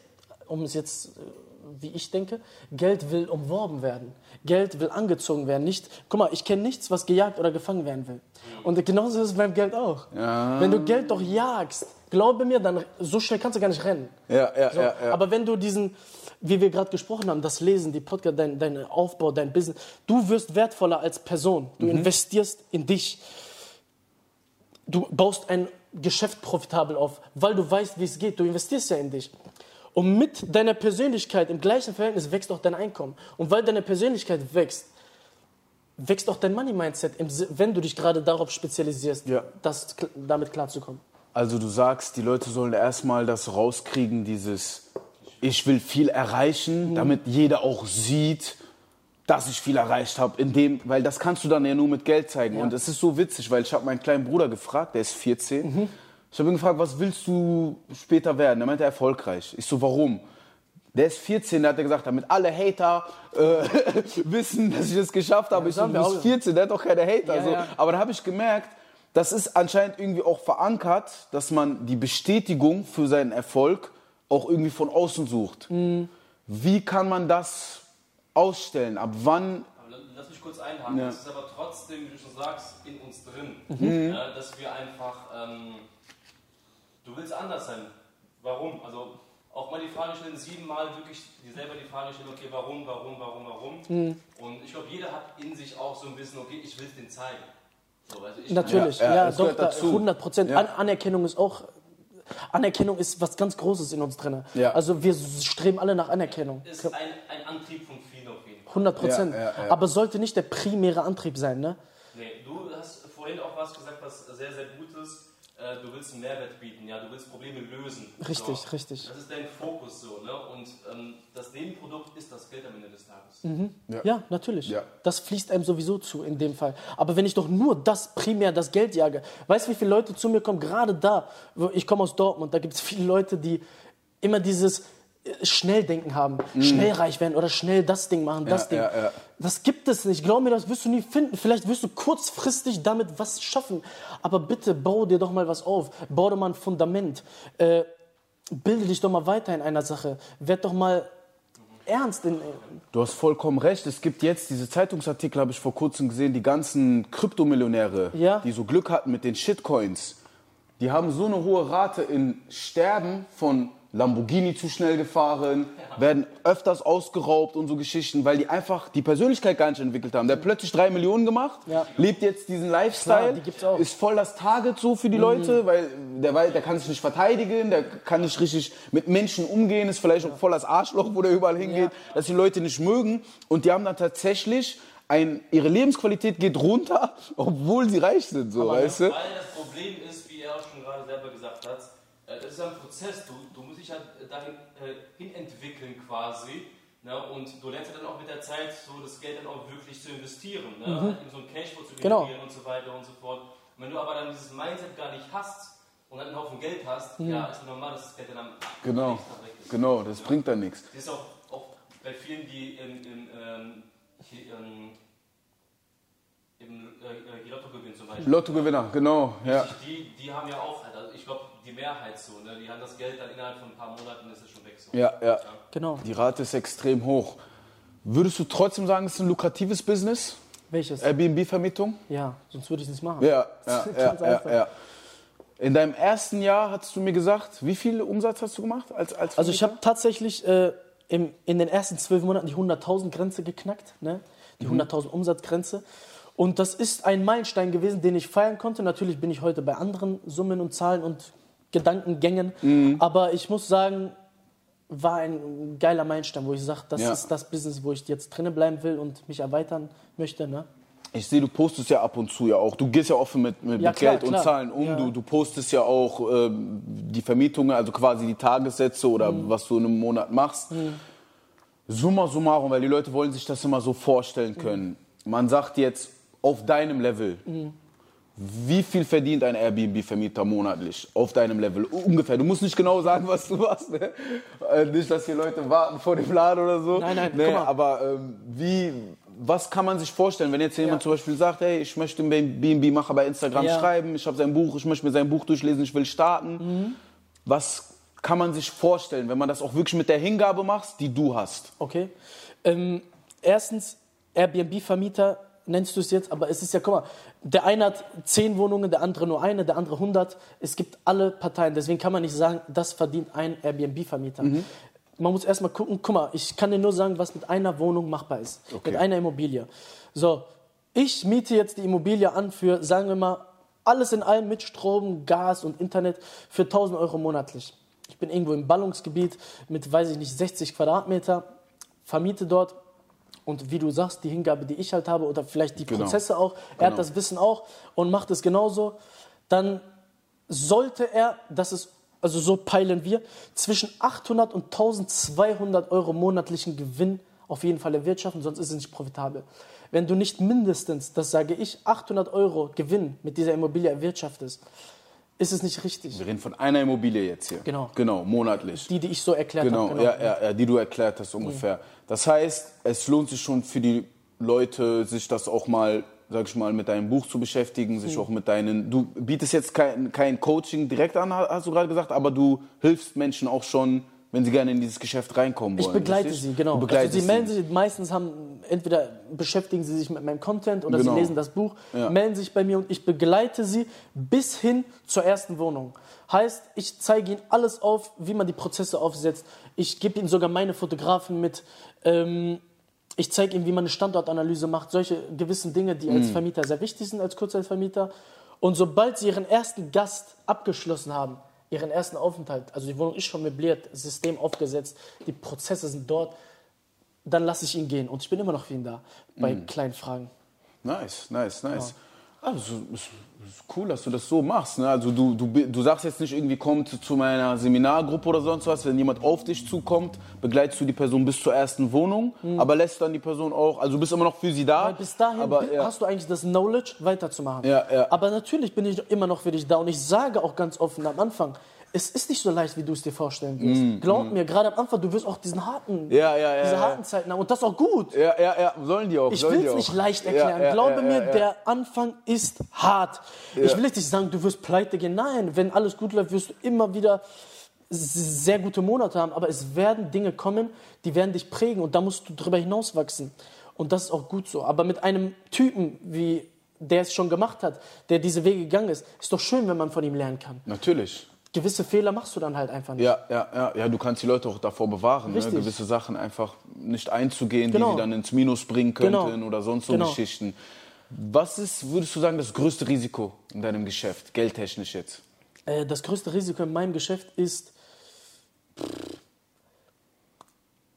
um es jetzt, äh, wie ich denke, Geld will umworben werden. Geld will angezogen werden. Nicht, guck mal, ich kenne nichts, was gejagt oder gefangen werden will. Und genauso ist es beim Geld auch. Ja. Wenn du Geld doch jagst, glaube mir, dann so schnell kannst du gar nicht rennen. Ja, ja, So, ja, ja. Aber wenn du diesen, wie wir gerade gesprochen haben, das Lesen, die Podcast, dein, dein Aufbau, dein Business, du wirst wertvoller als Person. Du Mhm. investierst in dich. Du baust ein Geschäft profitabel auf, weil du weißt, wie es geht. Du investierst ja in dich. Und mit deiner Persönlichkeit im gleichen Verhältnis wächst auch dein Einkommen. Und weil deine Persönlichkeit wächst, wächst auch dein Money-Mindset, wenn du dich gerade darauf spezialisierst, Ja. das, damit klarzukommen. Also du sagst, die Leute sollen erstmal das rauskriegen, dieses ich will viel erreichen, damit jeder auch sieht, dass ich viel erreicht habe, in dem, weil das kannst du dann ja nur mit Geld zeigen. Und es ist so witzig, weil ich habe meinen kleinen Bruder gefragt, der ist 14. Ich habe ihn gefragt, was willst du später werden? Er meinte erfolgreich. Ich so, warum? Der ist 14, der hat er gesagt, damit alle Hater äh, (laughs) wissen, dass ich das geschafft habe. ich so, du bist auch. 14, der hat doch keine Hater. Ja, so. ja. Aber da habe ich gemerkt, das ist anscheinend irgendwie auch verankert, dass man die Bestätigung für seinen Erfolg auch irgendwie von außen sucht. Mhm. Wie kann man das ausstellen? Ab wann? Aber Lass mich kurz einhaken. Ja. Das ist aber trotzdem, wie du schon sagst, in uns drin. Mhm. Ja, dass wir einfach, ähm, du willst anders sein. Warum? Also auch mal die Frage stellen, siebenmal wirklich dir selber die Frage stellen, okay, warum, warum, warum, warum. Mhm. Und ich glaube, jeder hat in sich auch so ein bisschen, okay, ich will es denen zeigen. So, also ich Natürlich, Ja, ja, ja, doch, da, dazu. 100 Prozent. Ja. An Anerkennung ist auch, Anerkennung ist was ganz Großes in uns drin. Ja. Also wir streben alle nach Anerkennung. ist ein, ein Antrieb von vielen auf jeden Fall. 100 Prozent. Ja, ja, ja. Aber sollte nicht der primäre Antrieb sein, ne? Nee, du hast vorhin auch was gesagt, was sehr, sehr gut ist. Äh, Du willst einen Mehrwert bieten, ja, du willst Probleme lösen. Richtig, so. richtig. Das ist dein Fokus so, ne? Und ähm, das Nebenprodukt ist das Geld am Ende des Tages. Mhm. Ja, natürlich. Ja. Das fließt einem sowieso zu in dem Fall. Aber wenn ich doch nur das primär, das Geld jage, weißt du, wie viele Leute zu mir kommen, gerade da, wo ich komme aus Dortmund, da gibt es viele Leute, die immer dieses Schnelldenken haben, schnell reich werden oder schnell das Ding machen, das. Ja, Ding. ja, ja. Das gibt es nicht. Glaub mir, das wirst du nie finden. Vielleicht wirst du kurzfristig damit was schaffen. Aber bitte bau dir doch mal was auf. Bau doch mal ein Fundament. Äh, bilde dich doch mal weiter in einer Sache. Werd doch mal ernst in, Du hast vollkommen recht. Es gibt jetzt diese Zeitungsartikel, habe ich vor kurzem gesehen, die ganzen Kryptomillionäre, Ja. die so Glück hatten mit den Shitcoins. Die haben so eine hohe Rate in Sterben von Lamborghini zu schnell gefahren, werden öfters ausgeraubt und so Geschichten, weil die einfach die Persönlichkeit gar nicht entwickelt haben. Der hat plötzlich drei Millionen gemacht, Ja. lebt jetzt diesen Lifestyle, Klar, die gibt's auch. Mhm. ist voll das Target so für die Leute, weil der, der kann sich nicht verteidigen, der kann nicht richtig mit Menschen umgehen, ist vielleicht auch voll das Arschloch, wo der überall hingeht, dass die Leute nicht mögen. Und die haben dann tatsächlich ein, ihre Lebensqualität geht runter, (laughs) obwohl sie reich sind, so, weißt du? Weil das Problem ist, wie er auch schon gerade selber gesagt hat, äh, das ist ein Prozess. Du, halt dahin äh, hin entwickeln quasi. Ne? Und du lernst ja dann auch mit der Zeit so das Geld dann auch wirklich zu investieren. Ne? Halt in so ein Cashflow zu Genau. generieren und so weiter und so fort. Und wenn du aber dann dieses Mindset gar nicht hast und dann einen Haufen Geld hast, ja, ist normal, dass das Geld dann am Genau, nächsten Tag weg ist. genau, das bringt dann nichts. Das ist auch, auch bei vielen, die im, im, ähm, hier, ähm, im äh, äh, Lotto gewinnen zum Beispiel. Lottogewinner, genau, ja. Die, die haben ja auch, halt, also ich glaube, die Mehrheit so, ne? die haben das Geld dann innerhalb von ein paar Monaten ist es schon weg. So. Ja, ja. Genau. Die Rate ist extrem hoch. Würdest du trotzdem sagen, es ist ein lukratives Business? Welches? Airbnb-Vermietung? Ja, sonst würde ich es nicht machen. Ja, ja, (laughs) ja, Ganz ja, einfach. ja. In deinem ersten Jahr hast du mir gesagt, wie viel Umsatz hast du gemacht als als Also ich habe tatsächlich äh, im, in den ersten zwölf Monaten die 100.000 Grenze geknackt, ne? die Mhm. 100.000 Umsatzgrenze. Und das ist ein Meilenstein gewesen, den ich feiern konnte. Natürlich bin ich heute bei anderen Summen und Zahlen und Gedankengängen. Mhm. Aber ich muss sagen, war ein geiler Meilenstein, wo ich sage, das Ja. ist das Business, wo ich jetzt drinnen bleiben will und mich erweitern möchte. Ne? ich sehe, du postest ja ab und zu ja auch. Du gehst ja offen mit, mit, Ja, mit klar, Geld und klar. Zahlen um. Ja. Du, du postest ja auch ähm, die Vermietungen, also quasi die Tagessätze oder Mhm. was du in einem Monat machst. Summa summarum, weil die Leute wollen sich das immer so vorstellen können. Man sagt jetzt auf deinem Level, wie viel verdient ein Airbnb-Vermieter monatlich auf deinem Level? Ungefähr. Du musst nicht genau sagen, was du machst. Ne? Äh, Nicht, dass die Leute warten vor dem Laden oder so. Nein, nein, nee. Aber ähm, wie, was kann man sich vorstellen, wenn jetzt jemand zum Beispiel sagt, hey, ich möchte den BNB-Macher bei Instagram Ja. schreiben, ich habe sein Buch, ich möchte mir sein Buch durchlesen, ich will starten. Mhm. Was kann man sich vorstellen, wenn man das auch wirklich mit der Hingabe machst, die du hast? Okay. Ähm, erstens, Airbnb-Vermieter nennst du es jetzt, aber es ist ja, guck mal, der eine hat zehn Wohnungen, der andere nur eine, der andere 100. Es gibt alle Parteien, deswegen kann man nicht sagen, das verdient ein Airbnb-Vermieter. Mhm. Man muss erstmal gucken, guck mal, ich kann dir nur sagen, was mit einer Wohnung machbar ist, Okay. mit einer Immobilie. So, ich miete jetzt die Immobilie an für, sagen wir mal, alles in allem mit Strom, Gas und Internet für 1000 Euro monatlich. Ich bin irgendwo im Ballungsgebiet mit, weiß ich nicht, 60 Quadratmeter, vermiete dort und wie du sagst, die Hingabe, die ich halt habe oder vielleicht die Genau. Prozesse auch, er Genau. hat das Wissen auch und macht es genauso, dann sollte er, das ist, also so peilen wir, zwischen 800 und 1200 Euro monatlichen Gewinn auf jeden Fall erwirtschaften, sonst ist es nicht profitabel. Wenn du nicht mindestens, das sage ich, 800 Euro Gewinn mit dieser Immobilie erwirtschaftest, ist es nicht richtig. Wir reden von einer Immobilie jetzt hier. Genau. Genau, monatlich. Die, die ich so erklärt Genau, habe. ja, ja, ja, die du erklärt hast ungefähr. Das heißt, es lohnt sich schon für die Leute, sich das auch mal, sag ich mal, mit deinem Buch zu beschäftigen, sich auch mit deinen. Du bietest jetzt kein, kein Coaching direkt an, hast du gerade gesagt, aber du hilfst Menschen auch schon, wenn sie gerne in dieses Geschäft reinkommen wollen. Ich begleite richtig? sie, genau. Du begleitest also sie melden sich, meistens haben, entweder beschäftigen sie sich mit meinem Content oder Genau. sie lesen das Buch, Ja. melden sich bei mir und ich begleite sie bis hin zur ersten Wohnung. Heißt, ich zeige ihnen alles auf, wie man die Prozesse aufsetzt. Ich gebe ihnen sogar meine Fotografen mit. Ähm, ich zeige ihnen, wie man eine Standortanalyse macht. Solche gewissen Dinge, die Mhm. als Vermieter sehr wichtig sind, als Kurzzeitvermieter. Und sobald sie ihren ersten Gast abgeschlossen haben, ihren ersten Aufenthalt, also die Wohnung ist schon möbliert, System aufgesetzt, die Prozesse sind dort, dann lasse ich ihn gehen. Und ich bin immer noch für ihn da, bei Mhm. kleinen Fragen. Nice, nice, nice. Also, es ist cool, dass du das so machst. Ne? Also du, du, du sagst jetzt nicht irgendwie, kommt zu meiner Seminargruppe oder sonst was. Wenn jemand auf dich zukommt, begleitest du die Person bis zur ersten Wohnung, aber lässt dann die Person auch, also du bist immer noch für sie da. Mhm. Weil bis dahin aber, ja. hast du eigentlich das Knowledge, weiterzumachen. Ja, ja. Aber natürlich bin ich immer noch für dich da. Und ich sage auch ganz offen am Anfang, es ist nicht so leicht, wie du es dir vorstellen wirst. Glaub mir, gerade am Anfang, du wirst auch diesen harten, Mm, Ja, ja, ja, diese harten Zeiten haben. Und das ist auch gut. Ja, ja, ja, sollen die auch. Ich will es nicht leicht erklären. Glaube mir, der Anfang ist hart. Ich will jetzt nicht sagen, du wirst pleite gehen. Nein, wenn alles gut läuft, wirst du immer wieder sehr gute Monate haben. Aber es werden Dinge kommen, die werden dich prägen. Und da musst du drüber hinaus wachsen. Und das ist auch gut so. Aber mit einem Typen, wie der es schon gemacht hat, der diese Wege gegangen ist, ist doch schön, wenn man von ihm lernen kann. Natürlich. Gewisse Fehler machst du dann halt einfach nicht. Ja, ja, ja, ja, du kannst die Leute auch davor bewahren, ne? Gewisse Sachen einfach nicht einzugehen, Genau. die sie dann ins Minus bringen könnten Genau. oder sonst so Genau. Geschichten. Was ist, würdest du sagen, das größte Risiko in deinem Geschäft, geldtechnisch jetzt? Äh, das größte Risiko in meinem Geschäft ist,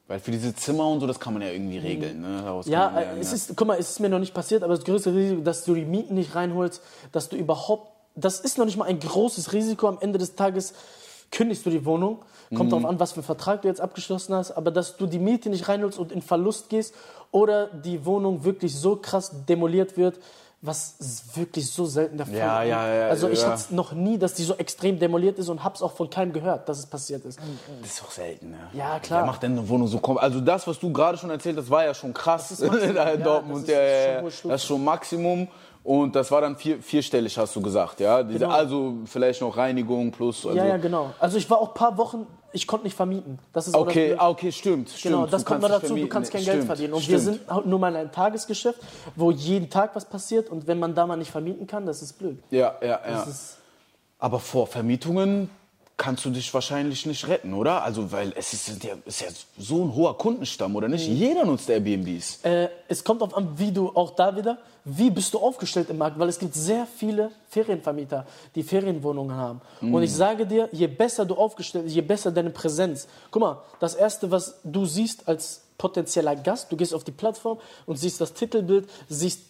Weil für diese Zimmer und so, das kann man ja irgendwie regeln. Ne? Daraus Ja, man äh, es ja. ist, guck mal, es ist mir noch nicht passiert, aber das größte Risiko, dass du die Mieten nicht reinholst, dass du überhaupt, das ist noch nicht mal ein großes Risiko. Am Ende des Tages kündigst du die Wohnung, kommt Mhm. darauf an, was für einen Vertrag du jetzt abgeschlossen hast, aber dass du die Miete nicht reinholst und in Verlust gehst oder die Wohnung wirklich so krass demoliert wird, was ist wirklich so selten der Fall Ja, ja, ja, Also ich hatte es noch nie, dass die so extrem demoliert ist und hab's auch von keinem gehört, dass es passiert ist. Das ist doch selten. Ne? Ja, klar. Wer macht denn eine Wohnung so kom Also das, was du gerade schon erzählt hast, war ja schon krass Das ist Maximum. da (laughs) in Ja, Dortmund. das ist schon. Das ist schon Maximum. Und das war dann vier, vierstellig, hast du gesagt, ja? Diese, Genau. Also vielleicht noch Reinigung plus. Also, ja, ja, genau. Also ich war auch ein paar Wochen, ich konnte nicht vermieten. Das ist Okay, ah, okay, stimmt. stimmt. Genau, das Du kommt noch dazu, du vermieten. kannst kein Stimmt, Geld verdienen. Und wir stimmt. sind halt nur mal in einem Tagesgeschäft, wo jeden Tag was passiert und wenn man da mal nicht vermieten kann, das ist blöd. Ja, ja, ja. Aber vor Vermietungen kannst du dich wahrscheinlich nicht retten, oder? Also, weil es ist, ja, ist ja so ein hoher Kundenstamm, oder nicht? Jeder nutzt Airbnbs. äh, es kommt darauf an, wie du auch da wieder, wie bist du aufgestellt im Markt, weil es gibt sehr viele Ferienvermieter, die Ferienwohnungen haben. Und ich sage dir, je besser du aufgestellt bist, je besser deine Präsenz. Guck mal, das Erste, was du siehst als potenzieller Gast, du gehst auf die Plattform und siehst das Titelbild, siehst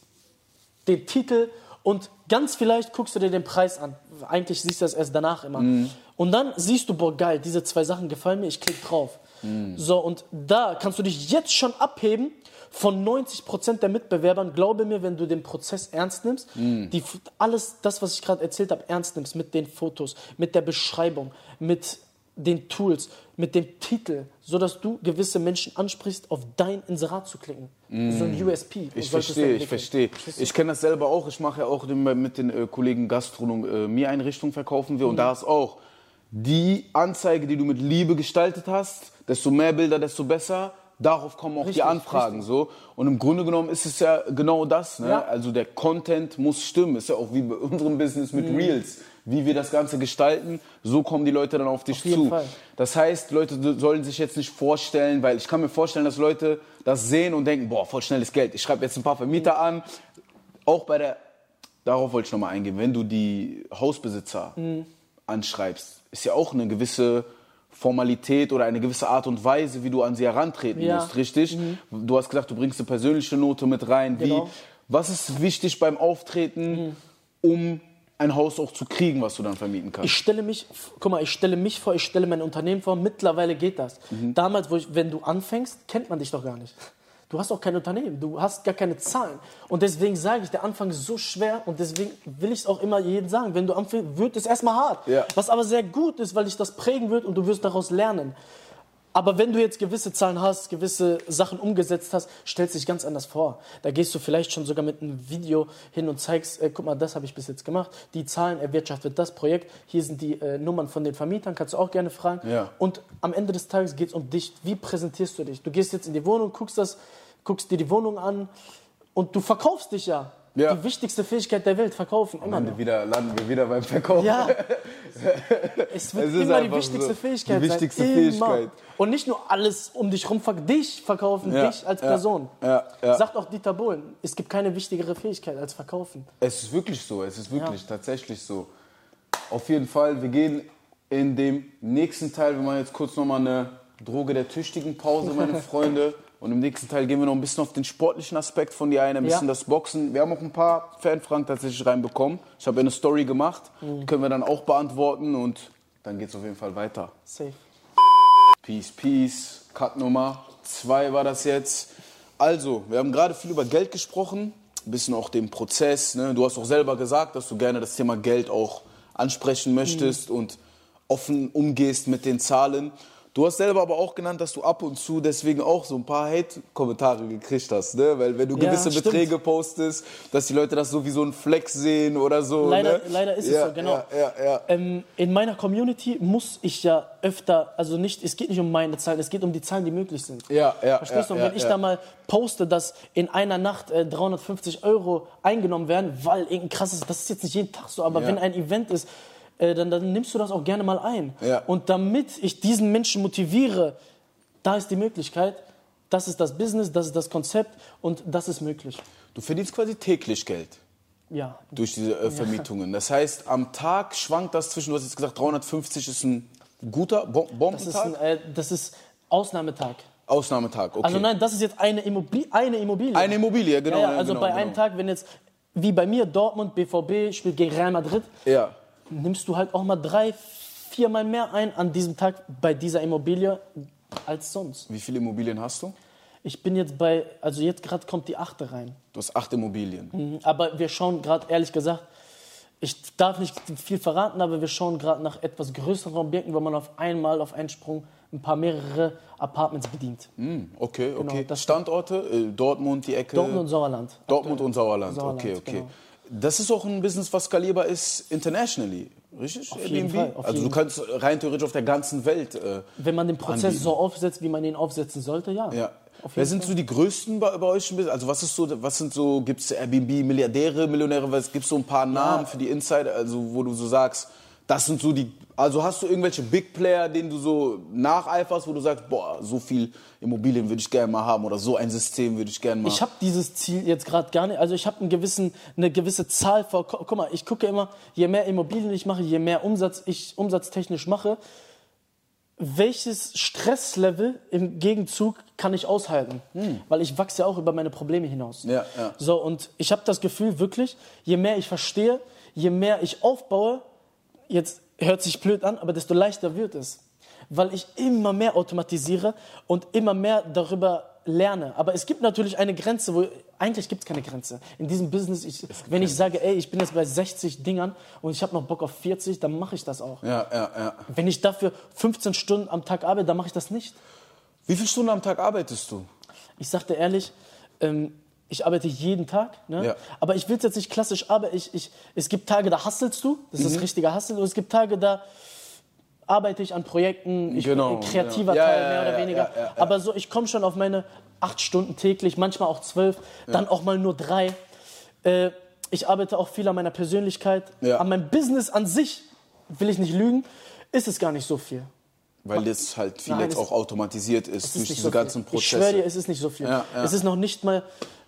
den Titel und ganz vielleicht guckst du dir den Preis an. Eigentlich siehst du das erst danach immer. Mhm. Und dann siehst du, boah, geil, diese zwei Sachen gefallen mir, ich klick drauf. Mhm. So, und da kannst du dich jetzt schon abheben von 90% der Mitbewerbern. Glaube mir, wenn du den Prozess ernst nimmst, Mhm. die, alles das, was ich gerade erzählt habe, ernst nimmst, mit den Fotos, mit der Beschreibung, mit den Tools, mit dem Titel, sodass du gewisse Menschen ansprichst, auf dein Inserat zu klicken. So ein USP. Mhm. Ich verstehe, ich verstehe. Ich kenne das selber auch. Ich mache ja auch mit den äh, Kollegen Gastronom äh, mir verkaufen wir und da ist auch die Anzeige, die du mit Liebe gestaltet hast, desto mehr Bilder, desto besser. Darauf kommen auch die Richtig, Anfragen so. Und im Grunde genommen ist es ja genau das. Ne? Ja. Also der Content muss stimmen. Ist ja auch wie bei unserem Business mit Reels. Wie wir das Ganze gestalten, so kommen die Leute dann auf dich Auf jeden zu. Fall. Das heißt, Leute sollen sich jetzt nicht vorstellen, weil ich kann mir vorstellen, dass Leute das sehen und denken, boah, voll schnelles Geld. Ich schreibe jetzt ein paar Vermieter an. Auch bei der, darauf wollte ich nochmal eingehen, wenn du die Hausbesitzer Mhm. Anschreibst, ist ja auch eine gewisse Formalität oder eine gewisse Art und Weise, wie du an sie herantreten Ja. Mhm. musst, richtig? Du hast gesagt, du bringst eine persönliche Note mit rein. Wie, Genau. Mhm. was ist wichtig beim Auftreten, um ein Haus auch zu kriegen, was du dann vermieten kannst? Ich stelle mich, guck mal, ich stelle mich vor, ich stelle mein Unternehmen vor. Mittlerweile geht das. Mhm. Damals, ich, wenn du anfängst, kennt man dich doch gar nicht. Du hast auch kein Unternehmen, du hast gar keine Zahlen. Und deswegen sage ich, der Anfang ist so schwer und deswegen will ich es auch immer jedem sagen. Wenn du anfängst, wird es erstmal hart. Ja. Was aber sehr gut ist, weil dich das prägen wird und du wirst daraus lernen. Aber wenn du jetzt gewisse Zahlen hast, gewisse Sachen umgesetzt hast, stellst dich ganz anders vor. Da gehst du vielleicht schon sogar mit einem Video hin und zeigst, äh, guck mal, das habe ich bis jetzt gemacht. Die Zahlen erwirtschaftet das Projekt. Hier sind die äh, Nummern von den Vermietern, kannst du auch gerne fragen. Ja. Und am Ende des Tages geht es um dich. Wie präsentierst du dich? Du gehst jetzt in die Wohnung, guckst, das, guckst dir die Wohnung an und du verkaufst dich ja. Ja. Die wichtigste Fähigkeit der Welt, verkaufen. Immer Am. Ende wieder, landen wir wieder beim Verkauf. Ja. (laughs) Es wird Es immer die wichtigste so. Fähigkeit Die wichtigste sein. Fähigkeit. Immer. Und nicht nur alles um dich rum, ver- dich verkaufen, Ja, dich als Person. ja, ja. Sagt auch Dieter Bohlen, es gibt keine wichtigere Fähigkeit als verkaufen. Es ist wirklich so, es ist wirklich tatsächlich so. Auf jeden Fall, wir gehen in dem nächsten Teil, wir machen jetzt kurz nochmal eine Droge der tüchtigen Pause, meine (laughs) Freunde. Und im nächsten Teil gehen wir noch ein bisschen auf den sportlichen Aspekt von dir ein, ein Ja. bisschen das Boxen. Wir haben auch ein paar Fanfragen tatsächlich reinbekommen. Ich habe ja eine Story gemacht, Mhm. die können wir dann auch beantworten und dann geht es auf jeden Fall weiter. Safe. Peace, Peace. Cut Nummer 2 war das jetzt. Also, wir haben gerade viel über Geld gesprochen, ein bisschen auch den Prozess. Ne? Du hast auch selber gesagt, dass du gerne das Thema Geld auch ansprechen möchtest und offen umgehst mit den Zahlen. Du hast selber aber auch genannt, dass du ab und zu deswegen auch so ein paar Hate-Kommentare gekriegt hast, ne? Weil wenn du Ja, gewisse stimmt. Beträge postest, dass die Leute das so wie so ein Flex sehen oder so. Leider, ne? leider ist es ja, so, genau. Ja, ja, ja. Ähm, in meiner Community muss ich ja öfter, also nicht, es geht nicht um meine Zahlen, es geht um die Zahlen, die möglich sind. Ja, ja, Verstehst du? ja, Und wenn ja, ich ja. da mal poste, dass in einer Nacht äh, 350 Euro eingenommen werden, weil irgendein krasses, das ist jetzt nicht jeden Tag so, aber Ja. wenn ein Event ist, äh, dann, dann nimmst du das auch gerne mal ein. Ja. Und damit ich diesen Menschen motiviere, da ist die Möglichkeit, das ist das Business, das ist das Konzept und das ist möglich. Du verdienst quasi täglich Geld. Ja, durch diese äh, Vermietungen. Das heißt, am Tag schwankt das zwischen, du hast jetzt gesagt, 350 ist ein guter Bo das ist, Bombentag, ein, äh, das ist Ausnahmetag. Ausnahmetag. Okay. Also nein, das ist jetzt eine Immobilie. Eine Immobilie. Eine Immobilie, genau. ja, ja, also genau, bei genau. einem Tag, wenn jetzt, wie bei mir, Dortmund, BVB spielt gegen Real Madrid, Ja. Nimmst du halt auch mal drei, viermal mehr ein an diesem Tag bei dieser Immobilie als sonst. Wie viele Immobilien hast du? Ich bin jetzt bei, also jetzt gerade kommt die achte rein. Du hast acht Immobilien. Mhm, Aber wir schauen gerade, ehrlich gesagt, ich darf nicht viel verraten, aber wir schauen gerade nach etwas größeren Objekten, wo man auf einmal, auf einen Sprung ein paar mehrere Apartments bedient. Hm, okay, okay. Genau, das- Standorte? Äh, Dortmund, die Ecke? Dortmund und Sauerland. Dortmund und Sauerland. Sauerland, okay, okay. genau. Das ist auch ein Business, was skalierbar ist internationally, richtig? Auf jeden Airbnb? Fall, auf also jeden du kannst rein theoretisch auf der ganzen Welt. Äh, Wenn man den Prozess Anbieten. so aufsetzt, wie man ihn aufsetzen sollte, ja. Ja. Wer sind so die größten bei, bei euch? im Business? Also was ist so, was sind so, gibt es Airbnb, Milliardäre, Millionäre, was gibt es so ein paar Namen für die Insider, also wo du so sagst, das sind so die, also hast du irgendwelche Big Player, denen du so nacheiferst, wo du sagst, boah, so viel Immobilien würde ich gerne mal haben oder so ein System würde ich gerne mal. Ich habe dieses Ziel jetzt gerade gar nicht. Also ich habe eine gewisse Zahl vor. Gu- Guck mal, ich gucke immer, je mehr Immobilien ich mache, je mehr Umsatz ich umsatztechnisch mache, welches Stresslevel im Gegenzug kann ich aushalten? Weil ich wachse ja auch über meine Probleme hinaus. Ja, ja. So, und ich habe das Gefühl wirklich, je mehr ich verstehe, je mehr ich aufbaue, jetzt hört sich blöd an, aber desto leichter wird es. Weil ich immer mehr automatisiere und immer mehr darüber lerne. Aber es gibt natürlich eine Grenze, wo eigentlich gibt es keine Grenze. In diesem Business, ich, wenn ich sage, ey, ich bin jetzt bei 60 Dingern und ich habe noch Bock auf 40, dann mache ich das auch. Ja, ja, ja. Wenn ich dafür 15 Stunden am Tag arbeite, dann mache ich das nicht. Wie viele Stunden am Tag arbeitest du? Ich sag dir ehrlich, ähm, ich arbeite jeden Tag, ne? Ja. aber ich will es jetzt nicht klassisch arbeiten. Ich, ich, es gibt Tage, da hasselst du, das Mhm. ist richtiger Hassel, und es gibt Tage, da arbeite ich an Projekten, ich Genau, bin ein kreativer genau. Ja, Teil, ja, mehr oder weniger. Aber so, ich komme schon auf meine acht Stunden täglich, manchmal auch zwölf, dann auch mal nur drei. Äh, ich arbeite auch viel an meiner Persönlichkeit, an meinem Business an sich, will ich nicht lügen, ist es gar nicht so viel. Weil das halt viel Nein, jetzt auch automatisiert ist ist durch diese so viel. ganzen Prozesse. Ich schwöre dir, es ist nicht so viel. Es ist noch nicht mal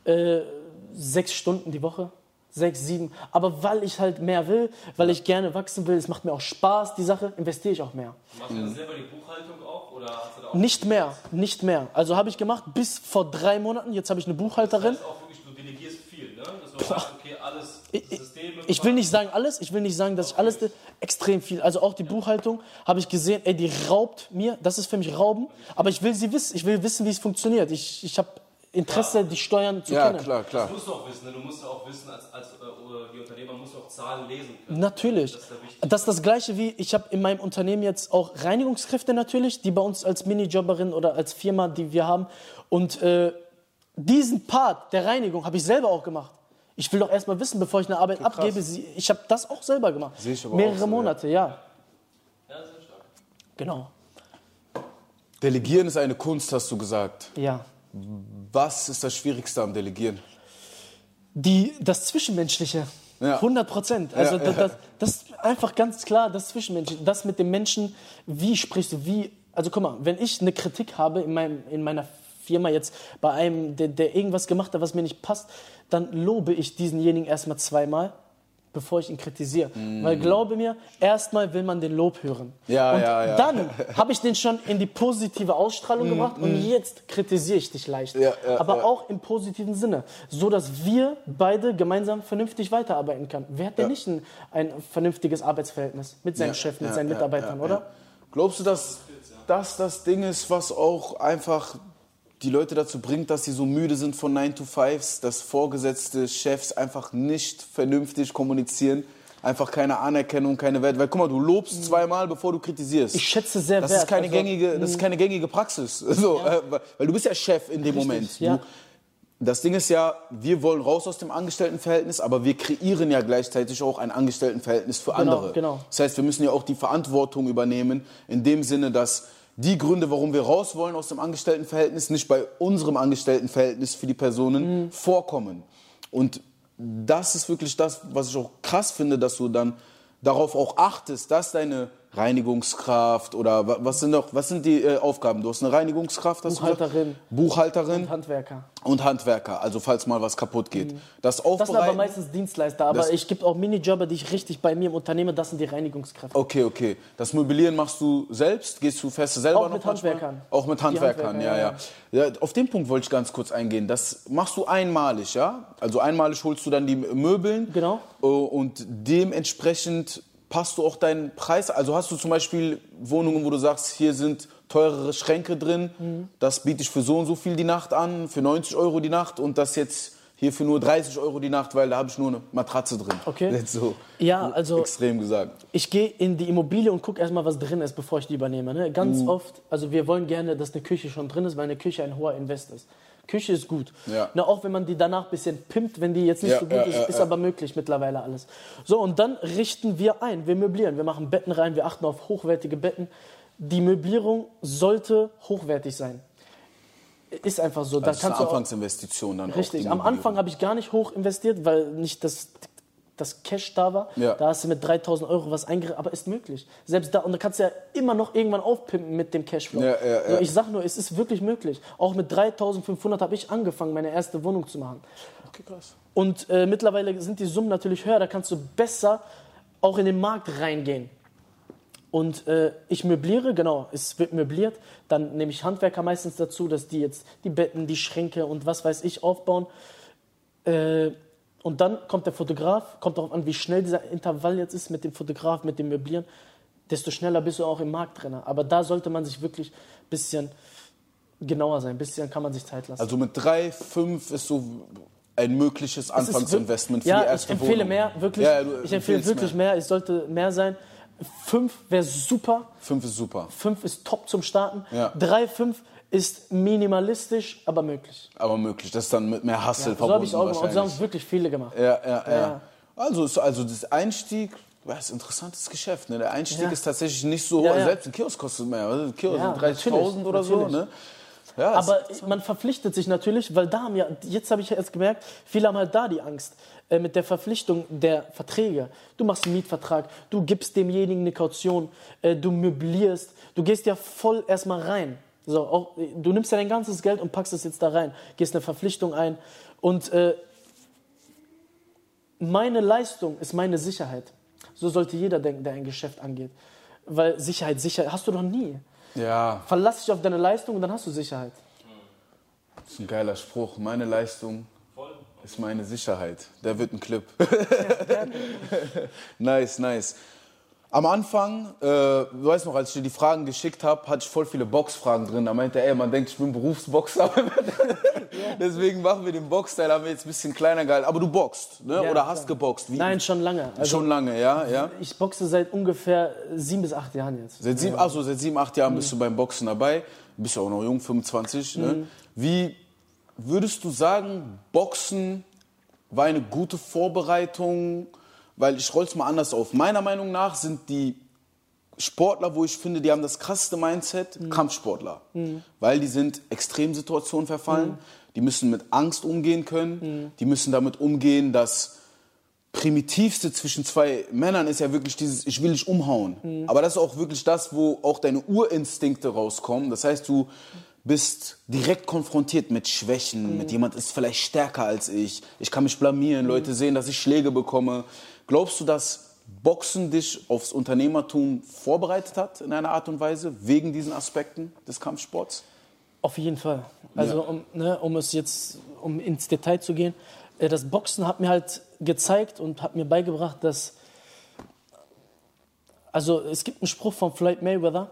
äh, sechs Stunden die Woche. Sechs, sieben. Aber weil ich halt mehr will, weil ich gerne wachsen will, es macht mir auch Spaß, die Sache, investiere ich auch mehr. Machst du dann selber die Buchhaltung auch? Oder hast du da auch Nicht mehr, nicht mehr. Also habe ich gemacht bis vor drei Monaten. Jetzt habe ich eine Buchhalterin. Das heißt auch wirklich, du delegierst viel, ne? Dass du sagst, okay, alles Ich, ich, Systeme. ich will nicht sagen alles, ich will nicht sagen, dass ich alles, extrem viel. Also auch die Buchhaltung habe ich gesehen, ey, die raubt mir, das ist für mich Rauben, aber ich will sie wissen, ich will wissen, wie es funktioniert. Ich, ich habe Interesse, die Steuern zu Ja, kennen. klar, klar. Das musst du auch wissen, ne? Du musst ja auch wissen, als, als äh, die Unternehmer musst du auch Zahlen lesen können. Natürlich. Das ist ja. Das ist das Gleiche wie, ich habe in meinem Unternehmen jetzt auch Reinigungskräfte natürlich, die bei uns als Minijobberin oder als Firma, die wir haben. Und äh, diesen Part der Reinigung habe ich selber auch gemacht. Ich will doch erstmal wissen, bevor ich eine Arbeit abgebe, sie, ich habe das auch selber gemacht. Sehe ich aber Mehrere auch so, ja. Monate, ja. Ja, sehr stark. Genau. Delegieren ist eine Kunst, hast du gesagt. Ja. Was ist das Schwierigste am Delegieren? Die, das Zwischenmenschliche. Ja. 100 Prozent. Also Ja, das, ja. das, das ist einfach ganz klar das Zwischenmenschliche. Das mit dem Menschen, wie sprichst du, wie. Also guck mal, wenn ich eine Kritik habe in, meinem, in meiner Firma jetzt bei einem, der, der irgendwas gemacht hat, was mir nicht passt, dann lobe ich diesenjenigen erstmal zweimal, bevor ich ihn kritisiere. Weil glaube mir, erstmal will man den Lob hören. Mm. Ja, und ja, ja. dann habe ich den schon in die positive Ausstrahlung gebracht und jetzt kritisiere ich dich leicht. Mm, Ja, ja, Aber ja. auch im positiven Sinne, so dass wir beide gemeinsam vernünftig weiterarbeiten können. Wer hat denn nicht ein, ein vernünftiges Arbeitsverhältnis mit seinem Chef, mit seinen Mitarbeitern, oder? Glaubst du, dass das das Ding ist, was auch einfach die Leute dazu bringt, dass sie so müde sind von 9 to 5s, dass vorgesetzte Chefs einfach nicht vernünftig kommunizieren, einfach keine Anerkennung, keine Wert. Weil guck mal, du lobst zweimal, bevor du kritisierst. Ich schätze sehr das wert. Ist keine Also, gängige, das ist keine gängige Praxis. (laughs) So, äh, weil- weil du bist ja Chef in dem Richtig, Moment. ja. Du, das Ding ist ja, wir wollen raus aus dem Angestelltenverhältnis, aber wir kreieren ja gleichzeitig auch ein Angestelltenverhältnis für Genau, andere. genau. Das heißt, wir müssen ja auch die Verantwortung übernehmen, in dem Sinne, dass die Gründe, warum wir raus wollen aus dem Angestelltenverhältnis, nicht bei unserem Angestelltenverhältnis für die Personen Mhm. vorkommen. Und das ist wirklich das, was ich auch krass finde, dass du dann darauf auch achtest, dass deine Reinigungskraft oder wa- was sind noch, was sind die äh, Aufgaben? Du hast eine Reinigungskraft, hast du gesagt? Buchhalterin. Buchhalterin Handwerker. und Handwerker, also falls mal was kaputt geht. Das Das sind aber Aufbereiten. meistens Dienstleister, aber es gibt auch Minijobber, die ich richtig bei mir im Unternehmen, das sind die Reinigungskräfte. Okay, okay. Das Möblieren machst du selbst? Gehst du fest selber Auch noch mit manchmal? Handwerkern. Auch mit Handwerkern, Handwerker, ja, ja, ja. Auf den Punkt wollte ich ganz kurz eingehen. Das machst du einmalig, ja? Also einmalig holst du dann die Möbeln. Genau. äh, Und dementsprechend passt du auch deinen Preis. Also hast du zum Beispiel Wohnungen, wo du sagst, hier sind teurere Schränke drin. Mhm. Das biete ich für so und so viel die Nacht an, für 90 Euro die Nacht. Und das jetzt hier für nur 30 Euro die Nacht, weil da habe ich nur eine Matratze drin. Okay. Jetzt so Ja, also extrem gesagt. ich gehe in die Immobilie und gucke erstmal, was drin ist, bevor ich die übernehme. Ne? Ganz Mhm. oft, also wir wollen gerne, dass eine Küche schon drin ist, weil eine Küche ein hoher Invest ist. Küche ist gut. Ja. Na, auch wenn man die danach ein bisschen pimpt, wenn die jetzt nicht Ja, so gut ja, ist, ist aber möglich mittlerweile alles. So, und dann richten wir ein, wir möblieren, wir machen Betten rein, wir achten auf hochwertige Betten. Die Möblierung sollte hochwertig sein. Ist einfach so. Da Das ist eine auch, Anfangsinvestition dann auch. Richtig. die Am. Anfang habe ich gar nicht hoch investiert, weil nicht das, das Cash da war. Ja. Da hast du mit 3000 Euro was eingerichtet, aber ist möglich. Selbst da, und da kannst du ja immer noch irgendwann aufpimpen mit dem Cashflow. Ja, ja, ich sag nur, es ist wirklich möglich. Auch mit 3500 habe ich angefangen, meine erste Wohnung zu machen. Okay, krass. Und äh, mittlerweile sind die Summen natürlich höher, da kannst du besser auch in den Markt reingehen. Und äh, ich möbliere, genau, es wird möbliert. Dann nehme ich Handwerker meistens dazu, dass die jetzt die Betten, die Schränke und was weiß ich aufbauen. Äh, und dann kommt der Fotograf, kommt darauf an, wie schnell dieser Intervall jetzt ist mit dem Fotograf, mit dem Möblieren. Desto schneller bist du auch im Markt drin. Aber da sollte man sich wirklich ein bisschen genauer sein. Ein bisschen kann man sich Zeit lassen. Also mit drei, fünf ist so ein mögliches Anfangsinvestment für ja, die erste ich empfehle Wohnung. mehr, wirklich. Ja, ich empfehle wirklich mehr. Es sollte mehr sein. Fünf wäre super. Fünf ist super, Fünf ist top zum Starten. Ja. Drei, fünf ist minimalistisch, aber möglich. aber möglich. Das ist dann mit mehr Hustle so habe ich verbunden es auch gemacht. Und so haben es wirklich viele gemacht. Ja, ja, ja. Ja. Also, ist- also das Einstieg, das ist ein interessantes Geschäft. Ne? Der Einstieg Ja. ist tatsächlich nicht so, Ja, ja. selbst ein Kiosk kostet mehr. oder? Ein Kiosk Ja, 30.000 oder so. Ne? Ja, Aber man verpflichtet sich natürlich, weil da haben ja, jetzt habe ich jetzt gemerkt, viele haben halt da die Angst äh, mit der Verpflichtung der Verträge. Du machst einen Mietvertrag, du gibst demjenigen eine Kaution, äh, du möblierst, du gehst ja voll erstmal rein. So, auch, äh, du nimmst ja dein ganzes Geld und packst es jetzt da rein, gehst eine Verpflichtung ein und äh, meine Leistung ist meine Sicherheit. So sollte jeder denken, der ein Geschäft angeht. Weil Sicherheit, Sicherheit hast du doch nie. ja, Verlass dich auf deine Leistung und dann hast du Sicherheit. das ist ein geiler Spruch. Meine Leistung ist meine Sicherheit. Der wird ein Clip. (laughs) nice, nice. Am Anfang, äh, du weißt noch, als ich dir die Fragen geschickt habe, hatte ich voll viele Boxfragen drin. Da meinte er, ey, man denkt, ich bin Berufsboxer. (laughs) Deswegen machen wir den Boxteil, haben wir jetzt ein bisschen kleiner gehalten. Aber du boxst, ne? Ja, Oder hast klar. geboxt? Wie? Nein, schon lange. Also Schon lange, ja, ja. ich boxe seit ungefähr sieben bis acht Jahren jetzt. Seit sieben, also seit sieben, acht Jahren bist du beim Boxen dabei. Bist ja auch noch jung, 25. Ne? Wie würdest du sagen, Boxen war eine gute Vorbereitung? Weil ich roll's mal anders auf. Meiner Meinung nach sind die Sportler, wo ich finde, die haben das krasseste Mindset, Kampfsportler. Weil die sind Extremsituationen verfallen. Die müssen mit Angst umgehen können. Die müssen damit umgehen, dass primitivste zwischen zwei Männern ist ja wirklich dieses, ich will dich umhauen. Aber das ist auch wirklich das, wo auch deine Urinstinkte rauskommen. Das heißt, du bist direkt konfrontiert mit Schwächen, mit jemand ist vielleicht stärker als ich, ich kann mich blamieren, Leute sehen, dass ich Schläge bekomme. Glaubst du, dass Boxen dich aufs Unternehmertum vorbereitet hat in einer Art und Weise, wegen diesen Aspekten des Kampfsports? Auf jeden Fall. Also Ja. um, ne, um es jetzt, um ins Detail zu gehen, äh, das Boxen hat mir halt gezeigt und hat mir beigebracht, dass, also es gibt einen Spruch von Floyd Mayweather,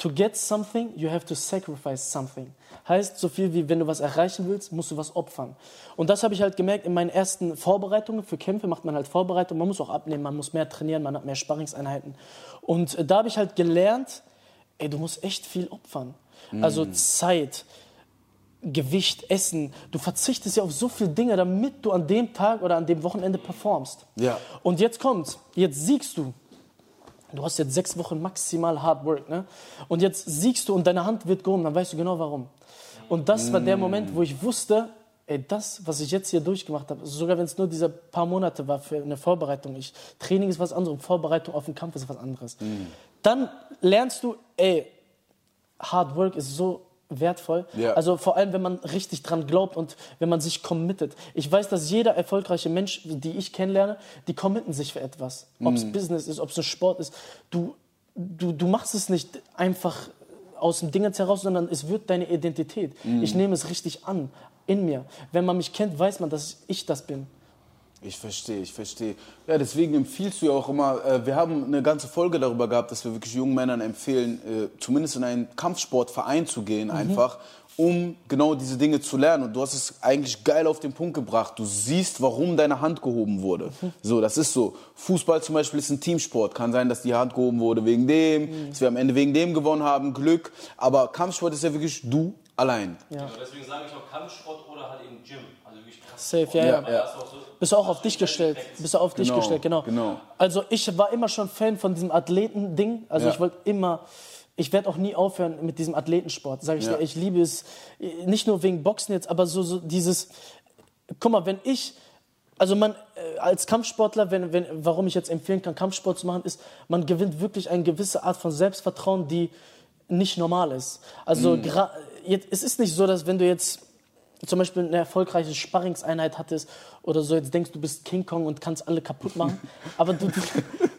to get something, you have to sacrifice something. Heißt so viel wie, wenn du was erreichen willst, musst du was opfern. Und das habe ich halt gemerkt in meinen ersten Vorbereitungen. Für Kämpfe macht man halt Vorbereitungen, man muss auch abnehmen, man muss mehr trainieren, man hat mehr Sparringseinheiten. Und äh, da habe ich halt gelernt, ey, du musst echt viel opfern. Also Zeit, Gewicht, Essen. Du verzichtest ja auf so viele Dinge, damit du an dem Tag oder an dem Wochenende performst. Ja. Und jetzt kommt's. Jetzt siegst du. Du hast jetzt sechs Wochen maximal Hard Work, ne? Und jetzt siegst du und deine Hand wird gehoben, dann weißt du genau warum. Und das war der Moment, wo ich wusste, ey, das, was ich jetzt hier durchgemacht habe, sogar wenn es nur diese paar Monate war für eine Vorbereitung, ich, Training ist was anderes, Vorbereitung auf den Kampf ist was anderes. Dann lernst du, ey, Hard Work ist so wertvoll. Ja. Also vor allem, wenn man richtig dran glaubt und wenn man sich committet. Ich weiß, dass jeder erfolgreiche Mensch, die ich kennenlerne, die committen sich für etwas. Ob es Business ist, ob es ein Sport ist. Du, du, du machst es nicht einfach aus dem Dingens heraus, sondern es wird deine Identität. Ich nehme es richtig an, in mir. Wenn man mich kennt, weiß man, dass ich das bin. Ich verstehe, ich verstehe. Ja, deswegen empfiehlst du ja auch immer, äh, wir haben eine ganze Folge darüber gehabt, dass wir wirklich jungen Männern empfehlen, äh, zumindest in einen Kampfsportverein zu gehen, einfach, um genau diese Dinge zu lernen. Und du hast es eigentlich geil auf den Punkt gebracht. Du siehst, warum deine Hand gehoben wurde. So, das ist so. Fußball zum Beispiel ist ein Teamsport. Kann sein, dass die Hand gehoben wurde wegen dem, dass wir am Ende wegen dem gewonnen haben, Glück. Aber Kampfsport ist ja wirklich du allein. Ja. Also deswegen sage ich auch Kampfsport oder halt eben Gym. Also wirklich krass. Safe, ja, ja. Auch so- Bist du auch auf dich gestellt? Bist du auf dich Genau, gestellt, genau. genau. Also ich war immer schon Fan von diesem Athleten-Ding. Also Ja. ich wollte immer, ich werde auch nie aufhören mit diesem Athletensport, sage ich Ja. dir. Ich liebe es, nicht nur wegen Boxen jetzt, aber so, so dieses, guck mal, wenn ich, also man äh, als Kampfsportler, wenn, wenn, warum ich jetzt empfehlen kann, Kampfsport zu machen, ist, man gewinnt wirklich eine gewisse Art von Selbstvertrauen, die nicht normal ist. Also Mhm. Jetzt, es ist nicht so, dass wenn du jetzt zum Beispiel eine erfolgreiche Sparringseinheit hattest oder so, jetzt denkst du bist King Kong und kannst alle kaputt machen. (laughs) Aber du,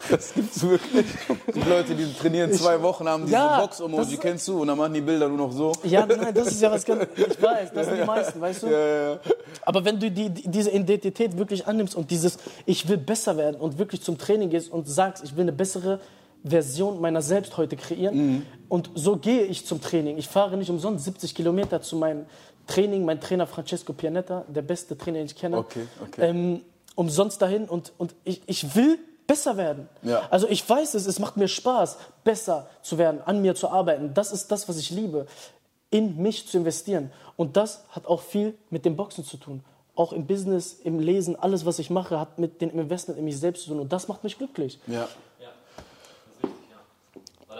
Das gibt's wirklich. Die Leute, die trainieren zwei Wochen, haben diese Ja, Box-Emoji, kennst du? Und dann machen die Bilder nur noch so. Ja, nein, das ist ja was ganz. Ich weiß, das sind die meisten, weißt du? Aber wenn du die, die, diese Identität wirklich annimmst und dieses, ich will besser werden und wirklich zum Training gehst und sagst, ich will eine bessere Version meiner selbst heute kreieren. Mhm. Und so gehe ich zum Training. Ich fahre nicht umsonst 70 Kilometer zu meinem Training. Mein Trainer Francesco Pianetta, der beste Trainer, den ich kenne. Okay, okay. Ähm, umsonst dahin und, und ich, ich will besser werden. Ja. Also ich weiß es, es macht mir Spaß, besser zu werden, an mir zu arbeiten. Das ist das, was ich liebe, in mich zu investieren. Und das hat auch viel mit dem Boxen zu tun. Auch im Business, im Lesen, alles, was ich mache, hat mit dem Investment in mich selbst zu tun. Und das macht mich glücklich. Ja. Ja, das ist richtig, ja. Weil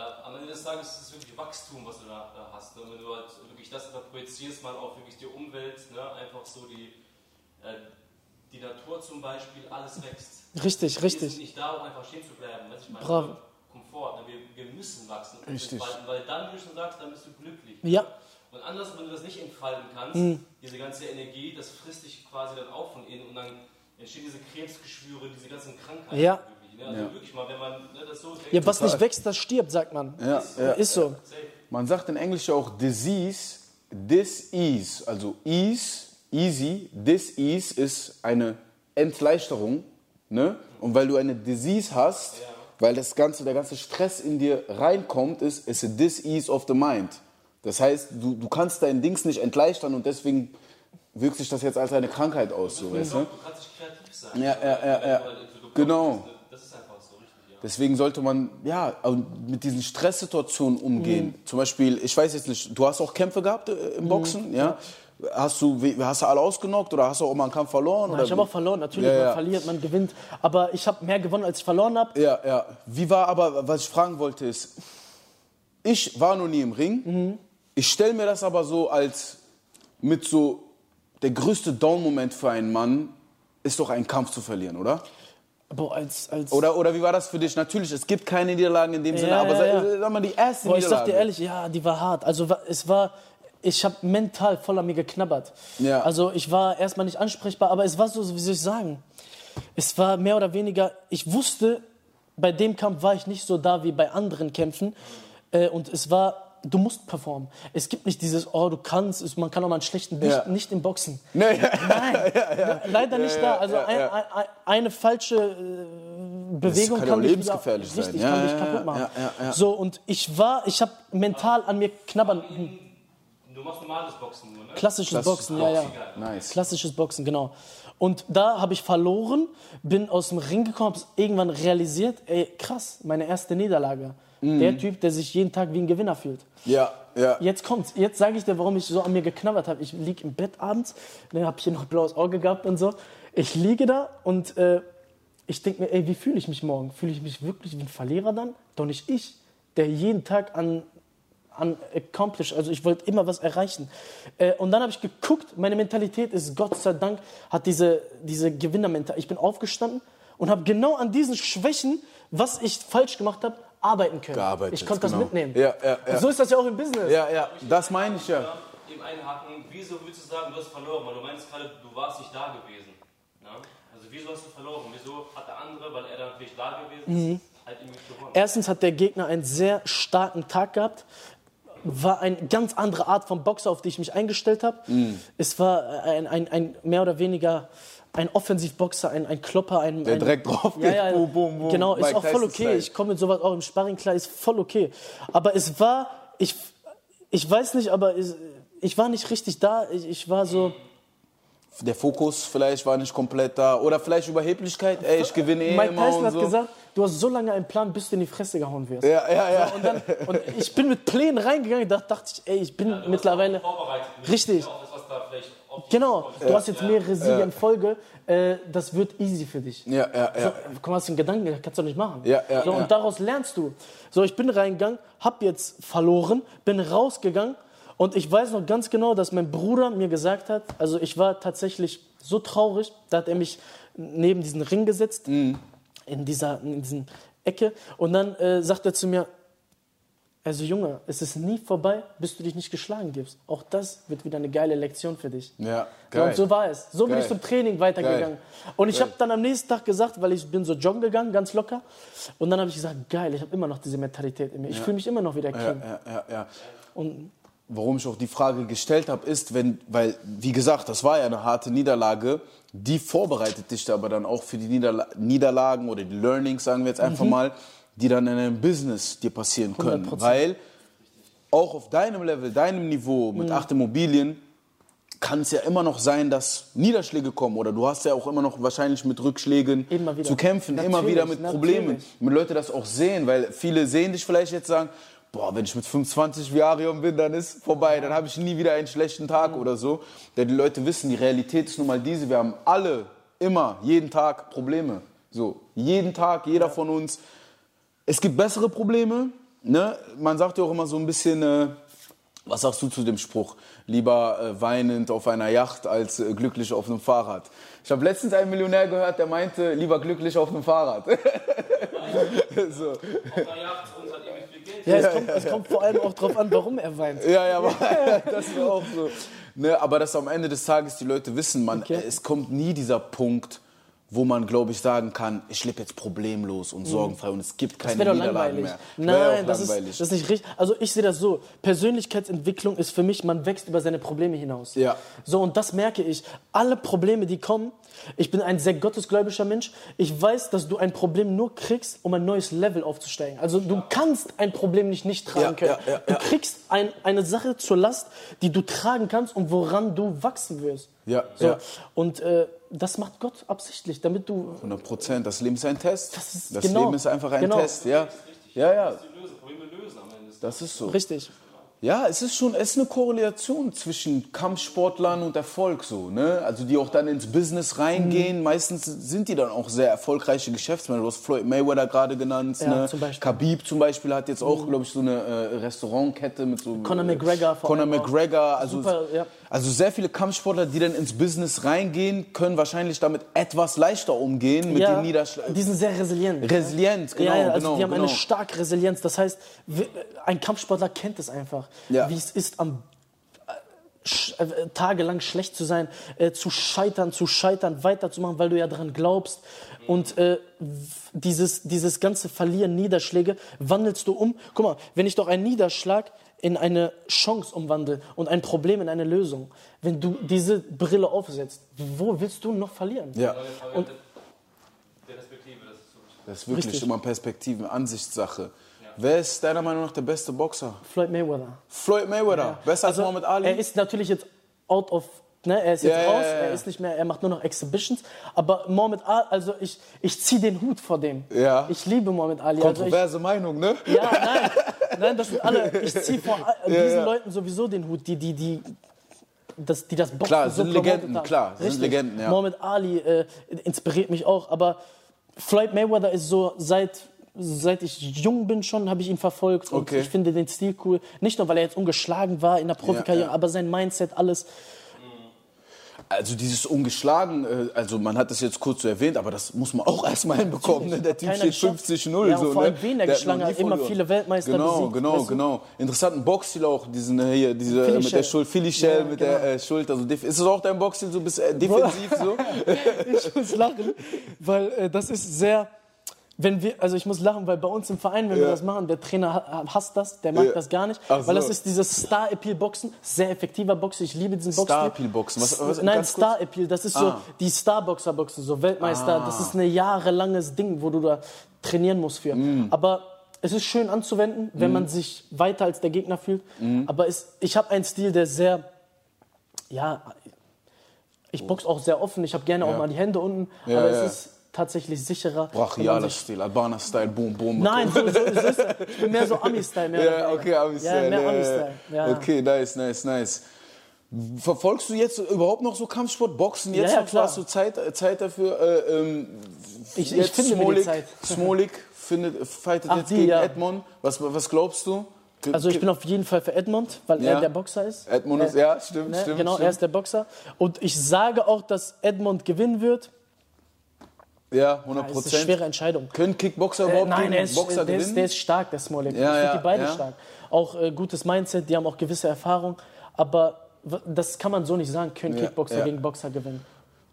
des Tages ist es wirklich Wachstum, was du da, da hast. Ne? Wenn du halt wirklich das da projizierst, mal auf wirklich die Umwelt, ne? einfach so die, äh, die Natur zum Beispiel, alles wächst. Richtig, Wir richtig. sind nicht da, um einfach stehen zu bleiben. Weißt, ich meine, Bravo. Komfort, ne? wir, wir müssen wachsen und Richtig. entfalten, weil dann, wie du schon sagst, dann bist du glücklich. Ja. Und anders, wenn du das nicht entfalten kannst, Mhm. diese ganze Energie, das frisst dich quasi dann auch von innen und dann entstehen diese Krebsgeschwüre, diese ganzen Krankheiten. Ja. Ne? Also wirklich mal, wenn man ne, das so denkt, Ja, was nicht wächst, das stirbt, sagt man. Ja, ja. Ist so. Man sagt in Englisch auch disease, this ease. Also ease, easy, this ease ist eine Entleichterung. Ne? Und weil du eine disease hast, weil das ganze, der ganze Stress in dir reinkommt, ist, ist a disease of the mind. Das heißt, du, du kannst dein Dings nicht entleichtern und deswegen wirkt sich das jetzt als eine Krankheit aus. So, weißt du? Du kannst nicht kreativ sein. Ja, ja, ja, ja. Genau. Das ist einfach so richtig, ja. Deswegen sollte man ja mit diesen Stresssituationen umgehen. Mhm. Zum Beispiel, ich weiß jetzt nicht, du hast auch Kämpfe gehabt äh, im Boxen, ja? Hast du, hast du alle ausgenockt oder hast du auch mal einen Kampf verloren? Oder ich habe auch verloren, natürlich, Ja, ja. man verliert, man gewinnt. Aber ich habe mehr gewonnen, als ich verloren habe. Ja, ja. Wie war aber, was ich fragen wollte, ist, ich war noch nie im Ring. Mhm. Ich stelle mir das aber so als mit so der größte Down-Moment für einen Mann ist doch ein Kampf zu verlieren, oder? Boah, als, als Oder, oder wie war das für dich? Natürlich, es gibt keine Niederlagen in dem Sinne, Ja, aber ja, sag, ja. sag mal die erste Boah, ich Niederlage. sag dir ehrlich, ja, die war hart. Also es war, ich habe mental voll an mir geknabbert. Ja. Also ich war erstmal nicht ansprechbar, aber es war so, wie soll ich sagen, es war mehr oder weniger, ich wusste, bei dem Kampf war ich nicht so da wie bei anderen Kämpfen äh, und es war, du musst performen. Es gibt nicht dieses, oh, du kannst, es- man kann auch mal einen schlechten, nicht, Ja. nicht im Boxen. (laughs) Nee, (laughs) ja. Nein, leider nicht Ja, da. ja, Also ja, ein, ja. Ein, ein, eine falsche äh, Bewegung kann kann, auch lebensgefährlich wieder, sein. Richtig, Ja, kann dich ja, kaputt machen. ja, ja, ja. So und ich war, ich habe mental an mir knabbern. Du machst normales Boxen nur, ne? Klassisches Klassisches Boxen, ja, ja. Nice. Klassisches Boxen, genau. Und da habe ich verloren, bin aus dem Ring gekommen, habe irgendwann realisiert, ey, krass, meine erste Niederlage. Mhm. Der Typ, der sich jeden Tag wie ein Gewinner fühlt. Ja, ja. Jetzt kommt's. Jetzt sage ich dir, warum ich so an mir geknabbert habe. Ich liege im Bett abends, dann habe hier noch blaues Auge gehabt und so. Ich liege da und äh, ich denke mir, ey, wie fühle ich mich morgen? Fühle ich mich wirklich wie ein Verlierer dann? Doch nicht ich, der jeden Tag an, an accomplish, also ich wollte immer was erreichen. Äh, und dann habe ich geguckt, meine Mentalität ist, Gott sei Dank, hat diese, diese Gewinnermentalität. Ich bin aufgestanden und habe genau an diesen Schwächen, was ich falsch gemacht habe, arbeiten können. Gearbeitet, ich konnte genau. das mitnehmen. Ja, ja, ja. So ist das ja auch im Business. Ja, ja, das meine ich ja. Eben einhaken, wieso würdest du sagen, du hast verloren? Weil du meinst gerade, du warst nicht da gewesen. Ne? Also wieso hast du verloren? Wieso hat der andere, weil er dann natürlich da gewesen ist, halt irgendwie gewonnen? Erstens hat der Gegner einen sehr starken Tag gehabt. War eine ganz andere Art von Boxer, auf die ich mich eingestellt habe. Es war ein, ein, ein mehr oder weniger ein Offensivboxer, ein, ein Klopper, ein. Der ein, direkt drauf ja, geht. ja, Boom, boom, boom. Genau, ist Mike auch voll okay. Style. Ich komme mit sowas auch im Sparring klar, ist voll okay. Aber es war, ich, ich weiß nicht, aber es, ich war nicht richtig da. Ich, ich war so. Der Fokus vielleicht war nicht komplett da. Oder vielleicht Überheblichkeit. Ey, ich gewinne eh Mike immer Tyson und hat so. gesagt, du hast so lange einen Plan, bis du in die Fresse gehauen wirst. Ja, ja, ja. Und, dann, und ich bin mit Plänen reingegangen, da dachte ich, ey, ich bin mittlerweile. Vorbereitet. nicht Richtig. Auch das, was da vielleicht Genau, du hast jetzt mehrere Siege in Folge, äh, das wird easy für dich. Ja, ja, ja. So, komm, hast du einen Gedanken, kannst du nicht machen. Ja, ja, so, ja. Und daraus lernst du. So, ich bin reingegangen, hab jetzt verloren, bin rausgegangen und ich weiß noch ganz genau, dass mein Bruder mir gesagt hat, also ich war tatsächlich so traurig, da hat er mich neben diesen Ring gesetzt, Mhm. in dieser in diesen Ecke und dann äh, sagt er zu mir, Also Junge, es ist nie vorbei, bis du dich nicht geschlagen gibst. Auch das wird wieder eine geile Lektion für dich. Ja, geil. und so war es. So bin Geil. ich zum Training weitergegangen. Und ich Geil. habe dann am nächsten Tag gesagt, weil ich bin so joggen gegangen, ganz locker. Und dann habe ich gesagt, geil, ich habe immer noch diese Mentalität in mir. Ich fühle mich immer noch wie der ja, King. ja, ja, ja. Und Warum ich auch die Frage gestellt habe, ist, wenn, weil, wie gesagt, das war ja eine harte Niederlage, die vorbereitet dich aber dann auch für die Niederla Niederlagen oder die Learnings, sagen wir jetzt einfach mal, die dann in einem Business dir passieren können. 100%. Weil auch auf deinem Level, deinem Niveau mit acht Immobilien, kann es ja immer noch sein, dass Niederschläge kommen oder du hast ja auch immer noch wahrscheinlich mit Rückschlägen Immer zu kämpfen, immer Natürlich, wieder mit Problemen. natürlich. Damit Leute das auch sehen, weil viele sehen dich vielleicht jetzt sagen, boah, wenn ich mit 25 wie Arion bin, dann ist vorbei, dann habe ich nie wieder einen schlechten Tag oder so. Denn die Leute wissen, die Realität ist nun mal diese, wir haben alle immer, jeden Tag Probleme. So, jeden Tag, jeder von uns. Es gibt bessere Probleme, ne? Man sagt ja auch immer so ein bisschen, äh, was sagst du zu dem Spruch? Lieber äh, weinend auf einer Yacht als äh, glücklich auf einem Fahrrad. Ich habe letztens einen Millionär gehört, der meinte, lieber glücklich auf einem Fahrrad. (laughs) so. Auf einer Yacht und hat ewig viel Geld. ja, es, kommt, es kommt vor allem auch drauf an, warum er weint. Ja, ja, aber (laughs) das war auch so. Ne, aber dass am Ende des Tages die Leute wissen, man, Okay. es kommt nie dieser Punkt, wo man, glaube ich, sagen kann, ich lebe jetzt problemlos und sorgenfrei und es gibt keine Das Niederlagen langweilig. mehr. Ja Nein, das ist, das ist nicht richtig. Also ich sehe das so. Persönlichkeitsentwicklung ist für mich, man wächst über seine Probleme hinaus. Ja. So, und das merke ich. Alle Probleme, die kommen, ich bin ein sehr gottesgläubiger Mensch. Ich weiß, dass du ein Problem nur kriegst, um ein neues Level aufzusteigen. Also du kannst ein Problem nicht nicht tragen Ja, können. ja, ja, du kriegst ein, eine Sache zur Last, die du tragen kannst und woran du wachsen wirst. Ja, so. ja. Und äh, das macht Gott absichtlich, damit du 100 Prozent. Das Leben ist ein Test. Das ist- das genau. Leben ist einfach ein Genau. Test. Ja, ja, ja. Die lösen, Probleme lösen am Ende. des Das ist so. richtig. Ja, es ist schon, es ist eine Korrelation zwischen Kampfsportlern und Erfolg so, ne? Also die auch dann ins Business reingehen. Mhm. Meistens sind die dann auch sehr erfolgreiche Geschäftsmänner. Du hast Floyd Mayweather gerade genannt, Ja, ne? zum Beispiel. Mhm. Khabib zum Beispiel hat jetzt auch, glaube ich, so eine äh, Restaurantkette mit so. Conor McGregor vor Conor. McGregor, also, Super, ja. also sehr viele Kampfsportler, die dann ins Business reingehen, können wahrscheinlich damit etwas leichter umgehen mit den Niederschlägen. Die sind sehr resilient. Resilient, genau, ja, ja, also genau, die haben genau. eine starke Resilienz. Das heißt, ein Kampfsportler kennt es einfach, Ja. wie es ist, am äh, sch- äh, tagelang schlecht zu sein, äh, zu scheitern, zu scheitern, weiterzumachen, weil du ja daran glaubst. Und äh, dieses, dieses ganze Verlieren, Niederschläge, wandelst du um. Guck mal, wenn ich doch einen Niederschlag in eine Chance umwandle und ein Problem in eine Lösung, wenn du diese Brille aufsetzt, wo willst du noch verlieren? Ja, Und Der Perspektive, das ist so wichtig. das ist wirklich Richtig. immer Perspektiven, Ansichtssache. Wer ist deiner Meinung nach der beste Boxer? Floyd Mayweather. Floyd Mayweather, besser als Muhammad Ali? Also, Er ist natürlich jetzt out of, ne, er ist jetzt Ja, ja, raus, ja, ja. er ist nicht mehr, er macht nur noch Exhibitions. Aber Muhammad Ali, also ich, ich ziehe den Hut vor dem. Ja. Ich liebe Muhammad Ali. Also ich, Kontroverse Meinung, ne? ja, nein, nein, das sind alle. (laughs) Ich ziehe vor Ja, diesen ja. Leuten sowieso den Hut, die, die, die. Das, die das Boxen Klar, so sind Legenden, haben. klar, sind Richtig. Legenden, ja. Muhammad Ali äh, inspiriert mich auch, aber Floyd Mayweather ist so seit seit ich jung bin schon, habe ich ihn verfolgt und Okay. ich finde den Stil cool. Nicht nur, weil er jetzt ungeschlagen war in der Profikarriere, Ja, ja. aber sein Mindset, alles. Also dieses ungeschlagen, äh, also man hat das jetzt kurz so erwähnt, aber das muss man auch (laughs) erstmal hinbekommen. Ne? Der Typ steht geschafft. 50-0. Ja, so, vor ne? allem wen der hat geschlagen hat, immer viele Weltmeister Genau, besiegt, genau, weißt du? genau. Interessanten Boxstil auch, diesen äh, hier, diese äh, mit der. Schuld, Philly Shell Ja, mit genau. der äh, Schuld. Also def- ist es auch dein Boxstil so bis äh, defensiv so? (laughs) Ich muss lachen, weil äh, das ist sehr. Wenn wir, also ich muss lachen, weil bei uns im Verein, wenn wir Ja. das machen, der Trainer ha- hasst das, der mag Ja. das gar nicht, Ach weil das so. ist dieses Star-Appeal-Boxen, sehr effektiver Boxen, ich liebe diesen Boxen. Star-Appeal-Boxen, was- was- Nein? Star-Appeal, das ist so Ah. die Star-Boxer-Boxen, so Weltmeister, das ist ein jahrelanges Ding, wo du da trainieren musst für. Mm. Aber es ist schön anzuwenden, wenn man sich weiter als der Gegner fühlt, Mm. aber es, ich habe einen Stil, der sehr, ja, ich boxe auch sehr offen, ich habe gerne auch Ja. mal die Hände unten, Ja, aber ja. es ist tatsächlich sicherer. Brachialer Stil, Albaner-Style, boom, boom. Nein, so, so, so ist. Ich bin mehr so Ami-Style. Mehr oder Ja, okay, Ami-Style. Ja, mehr ja, Ami-Style. Ja. Okay, nice, nice, nice. Verfolgst du jetzt überhaupt noch so Kampfsport, Boxen? Jetzt Ja, ja, klar. hast du Zeit, äh, Zeit dafür? Äh, ähm, Ich- ich finde Smolik, Zeit. Smolik findet, fightet Ach, jetzt die, gegen ja. Edmond. Was, was glaubst du? Also ich bin auf jeden Fall für Edmond, weil Ja. er der Boxer ist. Edmond ist, Äh, ja, stimmt, ne? stimmt. Genau, stimmt. er ist der Boxer. Und ich sage auch, dass Edmond gewinnen wird. Ja, 100 Prozent. Das ist eine schwere Entscheidung. Können Kickboxer überhaupt äh, nein, der ist, Boxer der gewinnen? Ist, der ist stark, der Smolik. Ja, ich finde ja, die beide ja. stark. Auch äh, gutes Mindset, die haben auch gewisse Erfahrung. Aber das kann man so nicht sagen, können Kickboxer gegen Boxer gewinnen.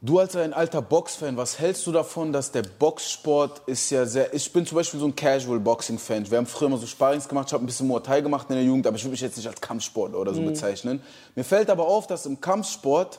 Du als ein alter Boxfan, was hältst du davon, dass der Boxsport ist ja sehr. Ich bin zum Beispiel so ein Casual Boxing Fan. Wir haben früher immer so Sparrings gemacht, ich habe ein bisschen Muay Thai gemacht in der Jugend, aber ich würde mich jetzt nicht als Kampfsportler oder so bezeichnen. Mir fällt aber auf, dass im Kampfsport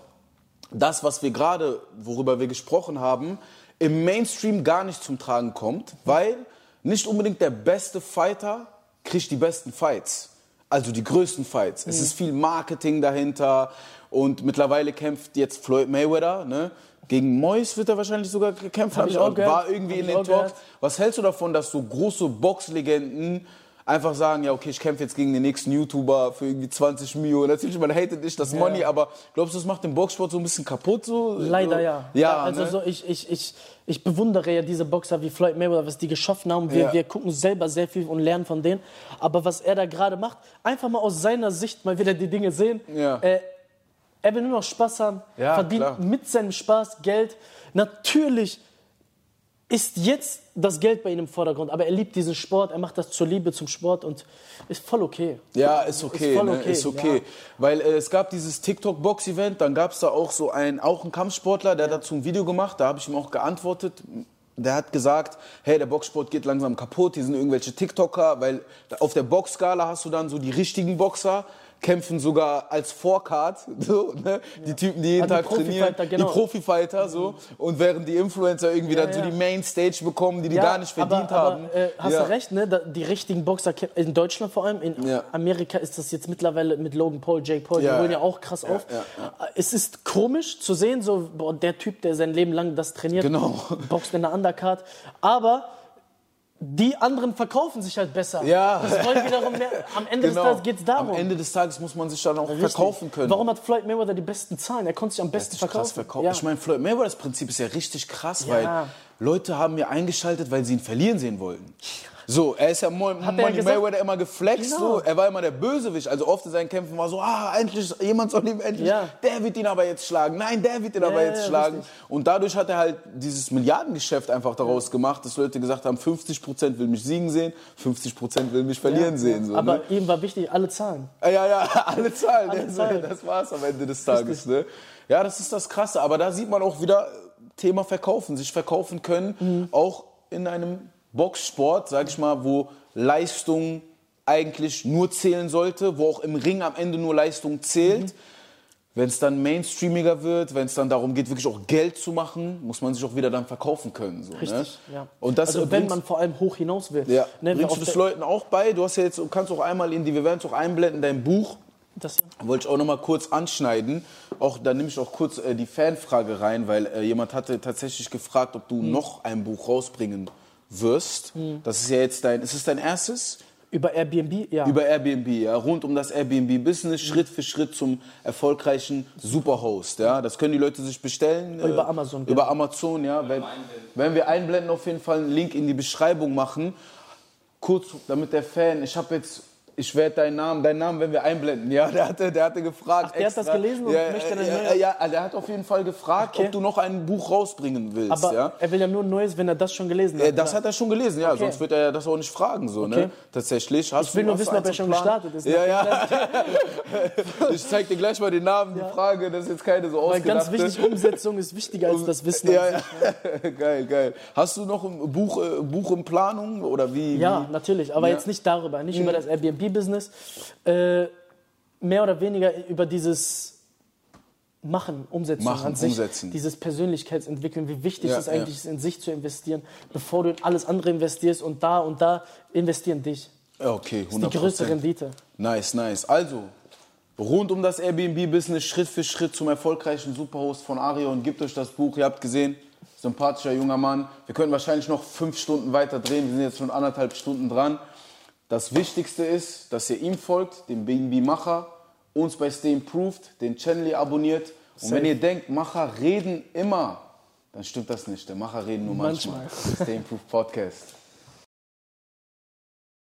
das, was wir gerade, worüber wir gesprochen haben, im Mainstream gar nicht zum Tragen kommt, weil nicht unbedingt der beste Fighter kriegt die besten Fights. Also die größten Fights. Es ist viel Marketing dahinter und mittlerweile kämpft jetzt Floyd Mayweather, ne? Gegen Mois wird er wahrscheinlich sogar gekämpft, Hab hab ich auch gehört. war irgendwie Hab in den Talks. Was hältst du davon, dass so große Boxlegenden einfach sagen, ja okay, ich kämpfe jetzt gegen den nächsten YouTuber für irgendwie 20 Mio. Natürlich, man hatet nicht das Money, aber glaubst du, das macht den Boxsport so ein bisschen kaputt? So? Leider so? ja. Ja, also ne? so ich, ich, ich, ich bewundere ja diese Boxer wie Floyd Mayweather, was die geschaffen haben. Wir, Ja. wir gucken selber sehr viel und lernen von denen. Aber was er da gerade macht, einfach mal aus seiner Sicht mal wieder die Dinge sehen. Ja. Äh, er will nur noch Spaß haben, Ja, verdient klar. mit seinem Spaß Geld. Natürlich ist jetzt das Geld bei ihm im Vordergrund, aber er liebt diesen Sport, er macht das zur Liebe zum Sport und ist voll okay. Ja, ist okay, voll ne? okay, ist okay. ja. Weil äh, es gab dieses TikTok-Box-Event, dann gab es da auch so einen, auch einen Kampfsportler, der hat dazu ein Video gemacht, da habe ich ihm auch geantwortet. Der hat gesagt, hey, der Boxsport geht langsam kaputt, hier sind irgendwelche TikToker, weil auf der Boxskala hast du dann so die richtigen Boxer, kämpfen sogar als Vorcard, (laughs) so, ne? die Typen, die jeden die Tag trainieren, Profifighter, genau. die Profifighter, so, und während die Influencer irgendwie dann so die Mainstage bekommen, die die gar nicht verdient aber, haben. Aber, äh, hast du recht, ne? Die richtigen Boxer, in Deutschland vor allem, in. Amerika ist das jetzt mittlerweile mit Logan Paul, Jake Paul, Ja, die holen ja auch krass auf. ja, Es ist komisch zu sehen, so boah, der Typ, der sein Leben lang das trainiert, Genau. boxt in der Undercard. Aber die anderen verkaufen sich halt besser. Ja. Das wollen wiederum mehr. Am Ende des Tages geht es darum. Am Ende des Tages muss man sich dann auch Richtig. verkaufen können. Warum hat Floyd Mayweather die besten Zahlen? Er konnte sich am besten Richtig krass verkaufen. verkaufen. Ja. Ich meine, Floyd Mayweathers Prinzip ist ja richtig krass, Ja. weil Leute haben ja eingeschaltet, weil sie ihn verlieren sehen wollten. So, er ist ja Mo Money gesagt? Mayweather immer geflext, Genau. so. er war immer der Bösewicht. Also oft in seinen Kämpfen war so, ah, endlich, jemand soll ihn endlich, Ja. der wird ihn aber jetzt schlagen, nein, der wird ihn aber ja, jetzt ja, schlagen. richtig. Und dadurch hat er halt dieses Milliardengeschäft einfach daraus gemacht, dass Leute gesagt haben, 50% will mich siegen sehen, 50% will mich verlieren sehen. So, Aber ne? ihm war wichtig, alle Zahlen. Ah, Ja, ja, (laughs) alle Zahlen. Alle das, (laughs) Zahlen. das war's am Ende des Tages. Ne? Ja, das ist das Krasse. Aber da sieht man auch wieder Thema Verkaufen, sich verkaufen können, Mhm. auch in einem Boxsport, sag ich mal, wo Leistung eigentlich nur zählen sollte, wo auch im Ring am Ende nur Leistung zählt. Mhm. Wenn es dann mainstreamiger wird, wenn es dann darum geht, wirklich auch Geld zu machen, muss man sich auch wieder dann verkaufen können. So, Richtig, ne? ja. Und das also wenn man vor allem hoch hinaus will. ja, Ne, bringst du das Leuten auch bei? Du hast ja jetzt, kannst auch einmal in die, wir werden es auch einblenden, dein Buch, das hier. wollte ich auch noch mal kurz anschneiden. Auch da nehme ich auch kurz äh, die Fanfrage rein, weil äh, jemand hatte tatsächlich gefragt, ob du Hm. noch ein Buch rausbringen wirst. Das ist ja jetzt dein, ist es dein erstes? Über Airbnb, ja. Über Airbnb, ja, rund um das Airbnb-Business, Hm. Schritt für Schritt zum erfolgreichen Superhost, ja. Das können die Leute sich bestellen. Über äh, Amazon, Über genau. Amazon, ja. Wenn, wenn wir einblenden, auf jeden Fall einen Link in die Beschreibung machen. Kurz, damit der Fan, ich habe jetzt, ich werde deinen Namen, deinen Namen werden wir einblenden, ja. Der hatte, der hatte gefragt. Ach, der hat das gelesen und ja, möchte dann ja, ja, ja, der hat auf jeden Fall gefragt, Okay. ob du noch ein Buch rausbringen willst, Aber ja. er will ja nur ein neues, wenn er das schon gelesen hat. Äh, Das hat er schon gelesen, ja, Okay. sonst wird er ja das auch nicht fragen, so, Okay. ne? Tatsächlich. Hast Ich will du- nur wissen, ob er schon gestartet ist. Ja, ja. (laughs) Ich zeig dir gleich mal den Namen, die Frage, das ist jetzt keine so Weil ganz ausgedachte. wichtig, Umsetzung ist wichtiger als das Wissen. Ja, ja. sich. (laughs) geil, geil. Hast du noch ein Buch, äh, Buch in Planung oder wie? Ja, wie? natürlich, aber jetzt nicht darüber, nicht über das Airbnb-Business. Äh, mehr oder weniger über dieses Machen, Umsetzen Machen, an sich, umsetzen. dieses Persönlichkeitsentwickeln, wie wichtig Ja, es eigentlich ist, in sich zu investieren, bevor du in alles andere investierst und da und da investieren dich. Ja, Okay, 100%. Die größte Rendite. Nice, nice. Also, rund um das Airbnb-Business, Schritt für Schritt zum erfolgreichen Superhost von Arion. Gebt euch das Buch, ihr habt gesehen, sympathischer junger Mann. Wir können wahrscheinlich noch fünf Stunden weiter drehen, wir sind jetzt schon anderthalb Stunden dran. Das Wichtigste ist, dass ihr ihm folgt, dem BNB-Macher, uns bei Stay Improved, den Channel abonniert. Und wenn ihr denkt, Macher reden immer, dann stimmt das nicht. Der Macher reden nur manchmal. Manchmal. Stay Improved Podcast.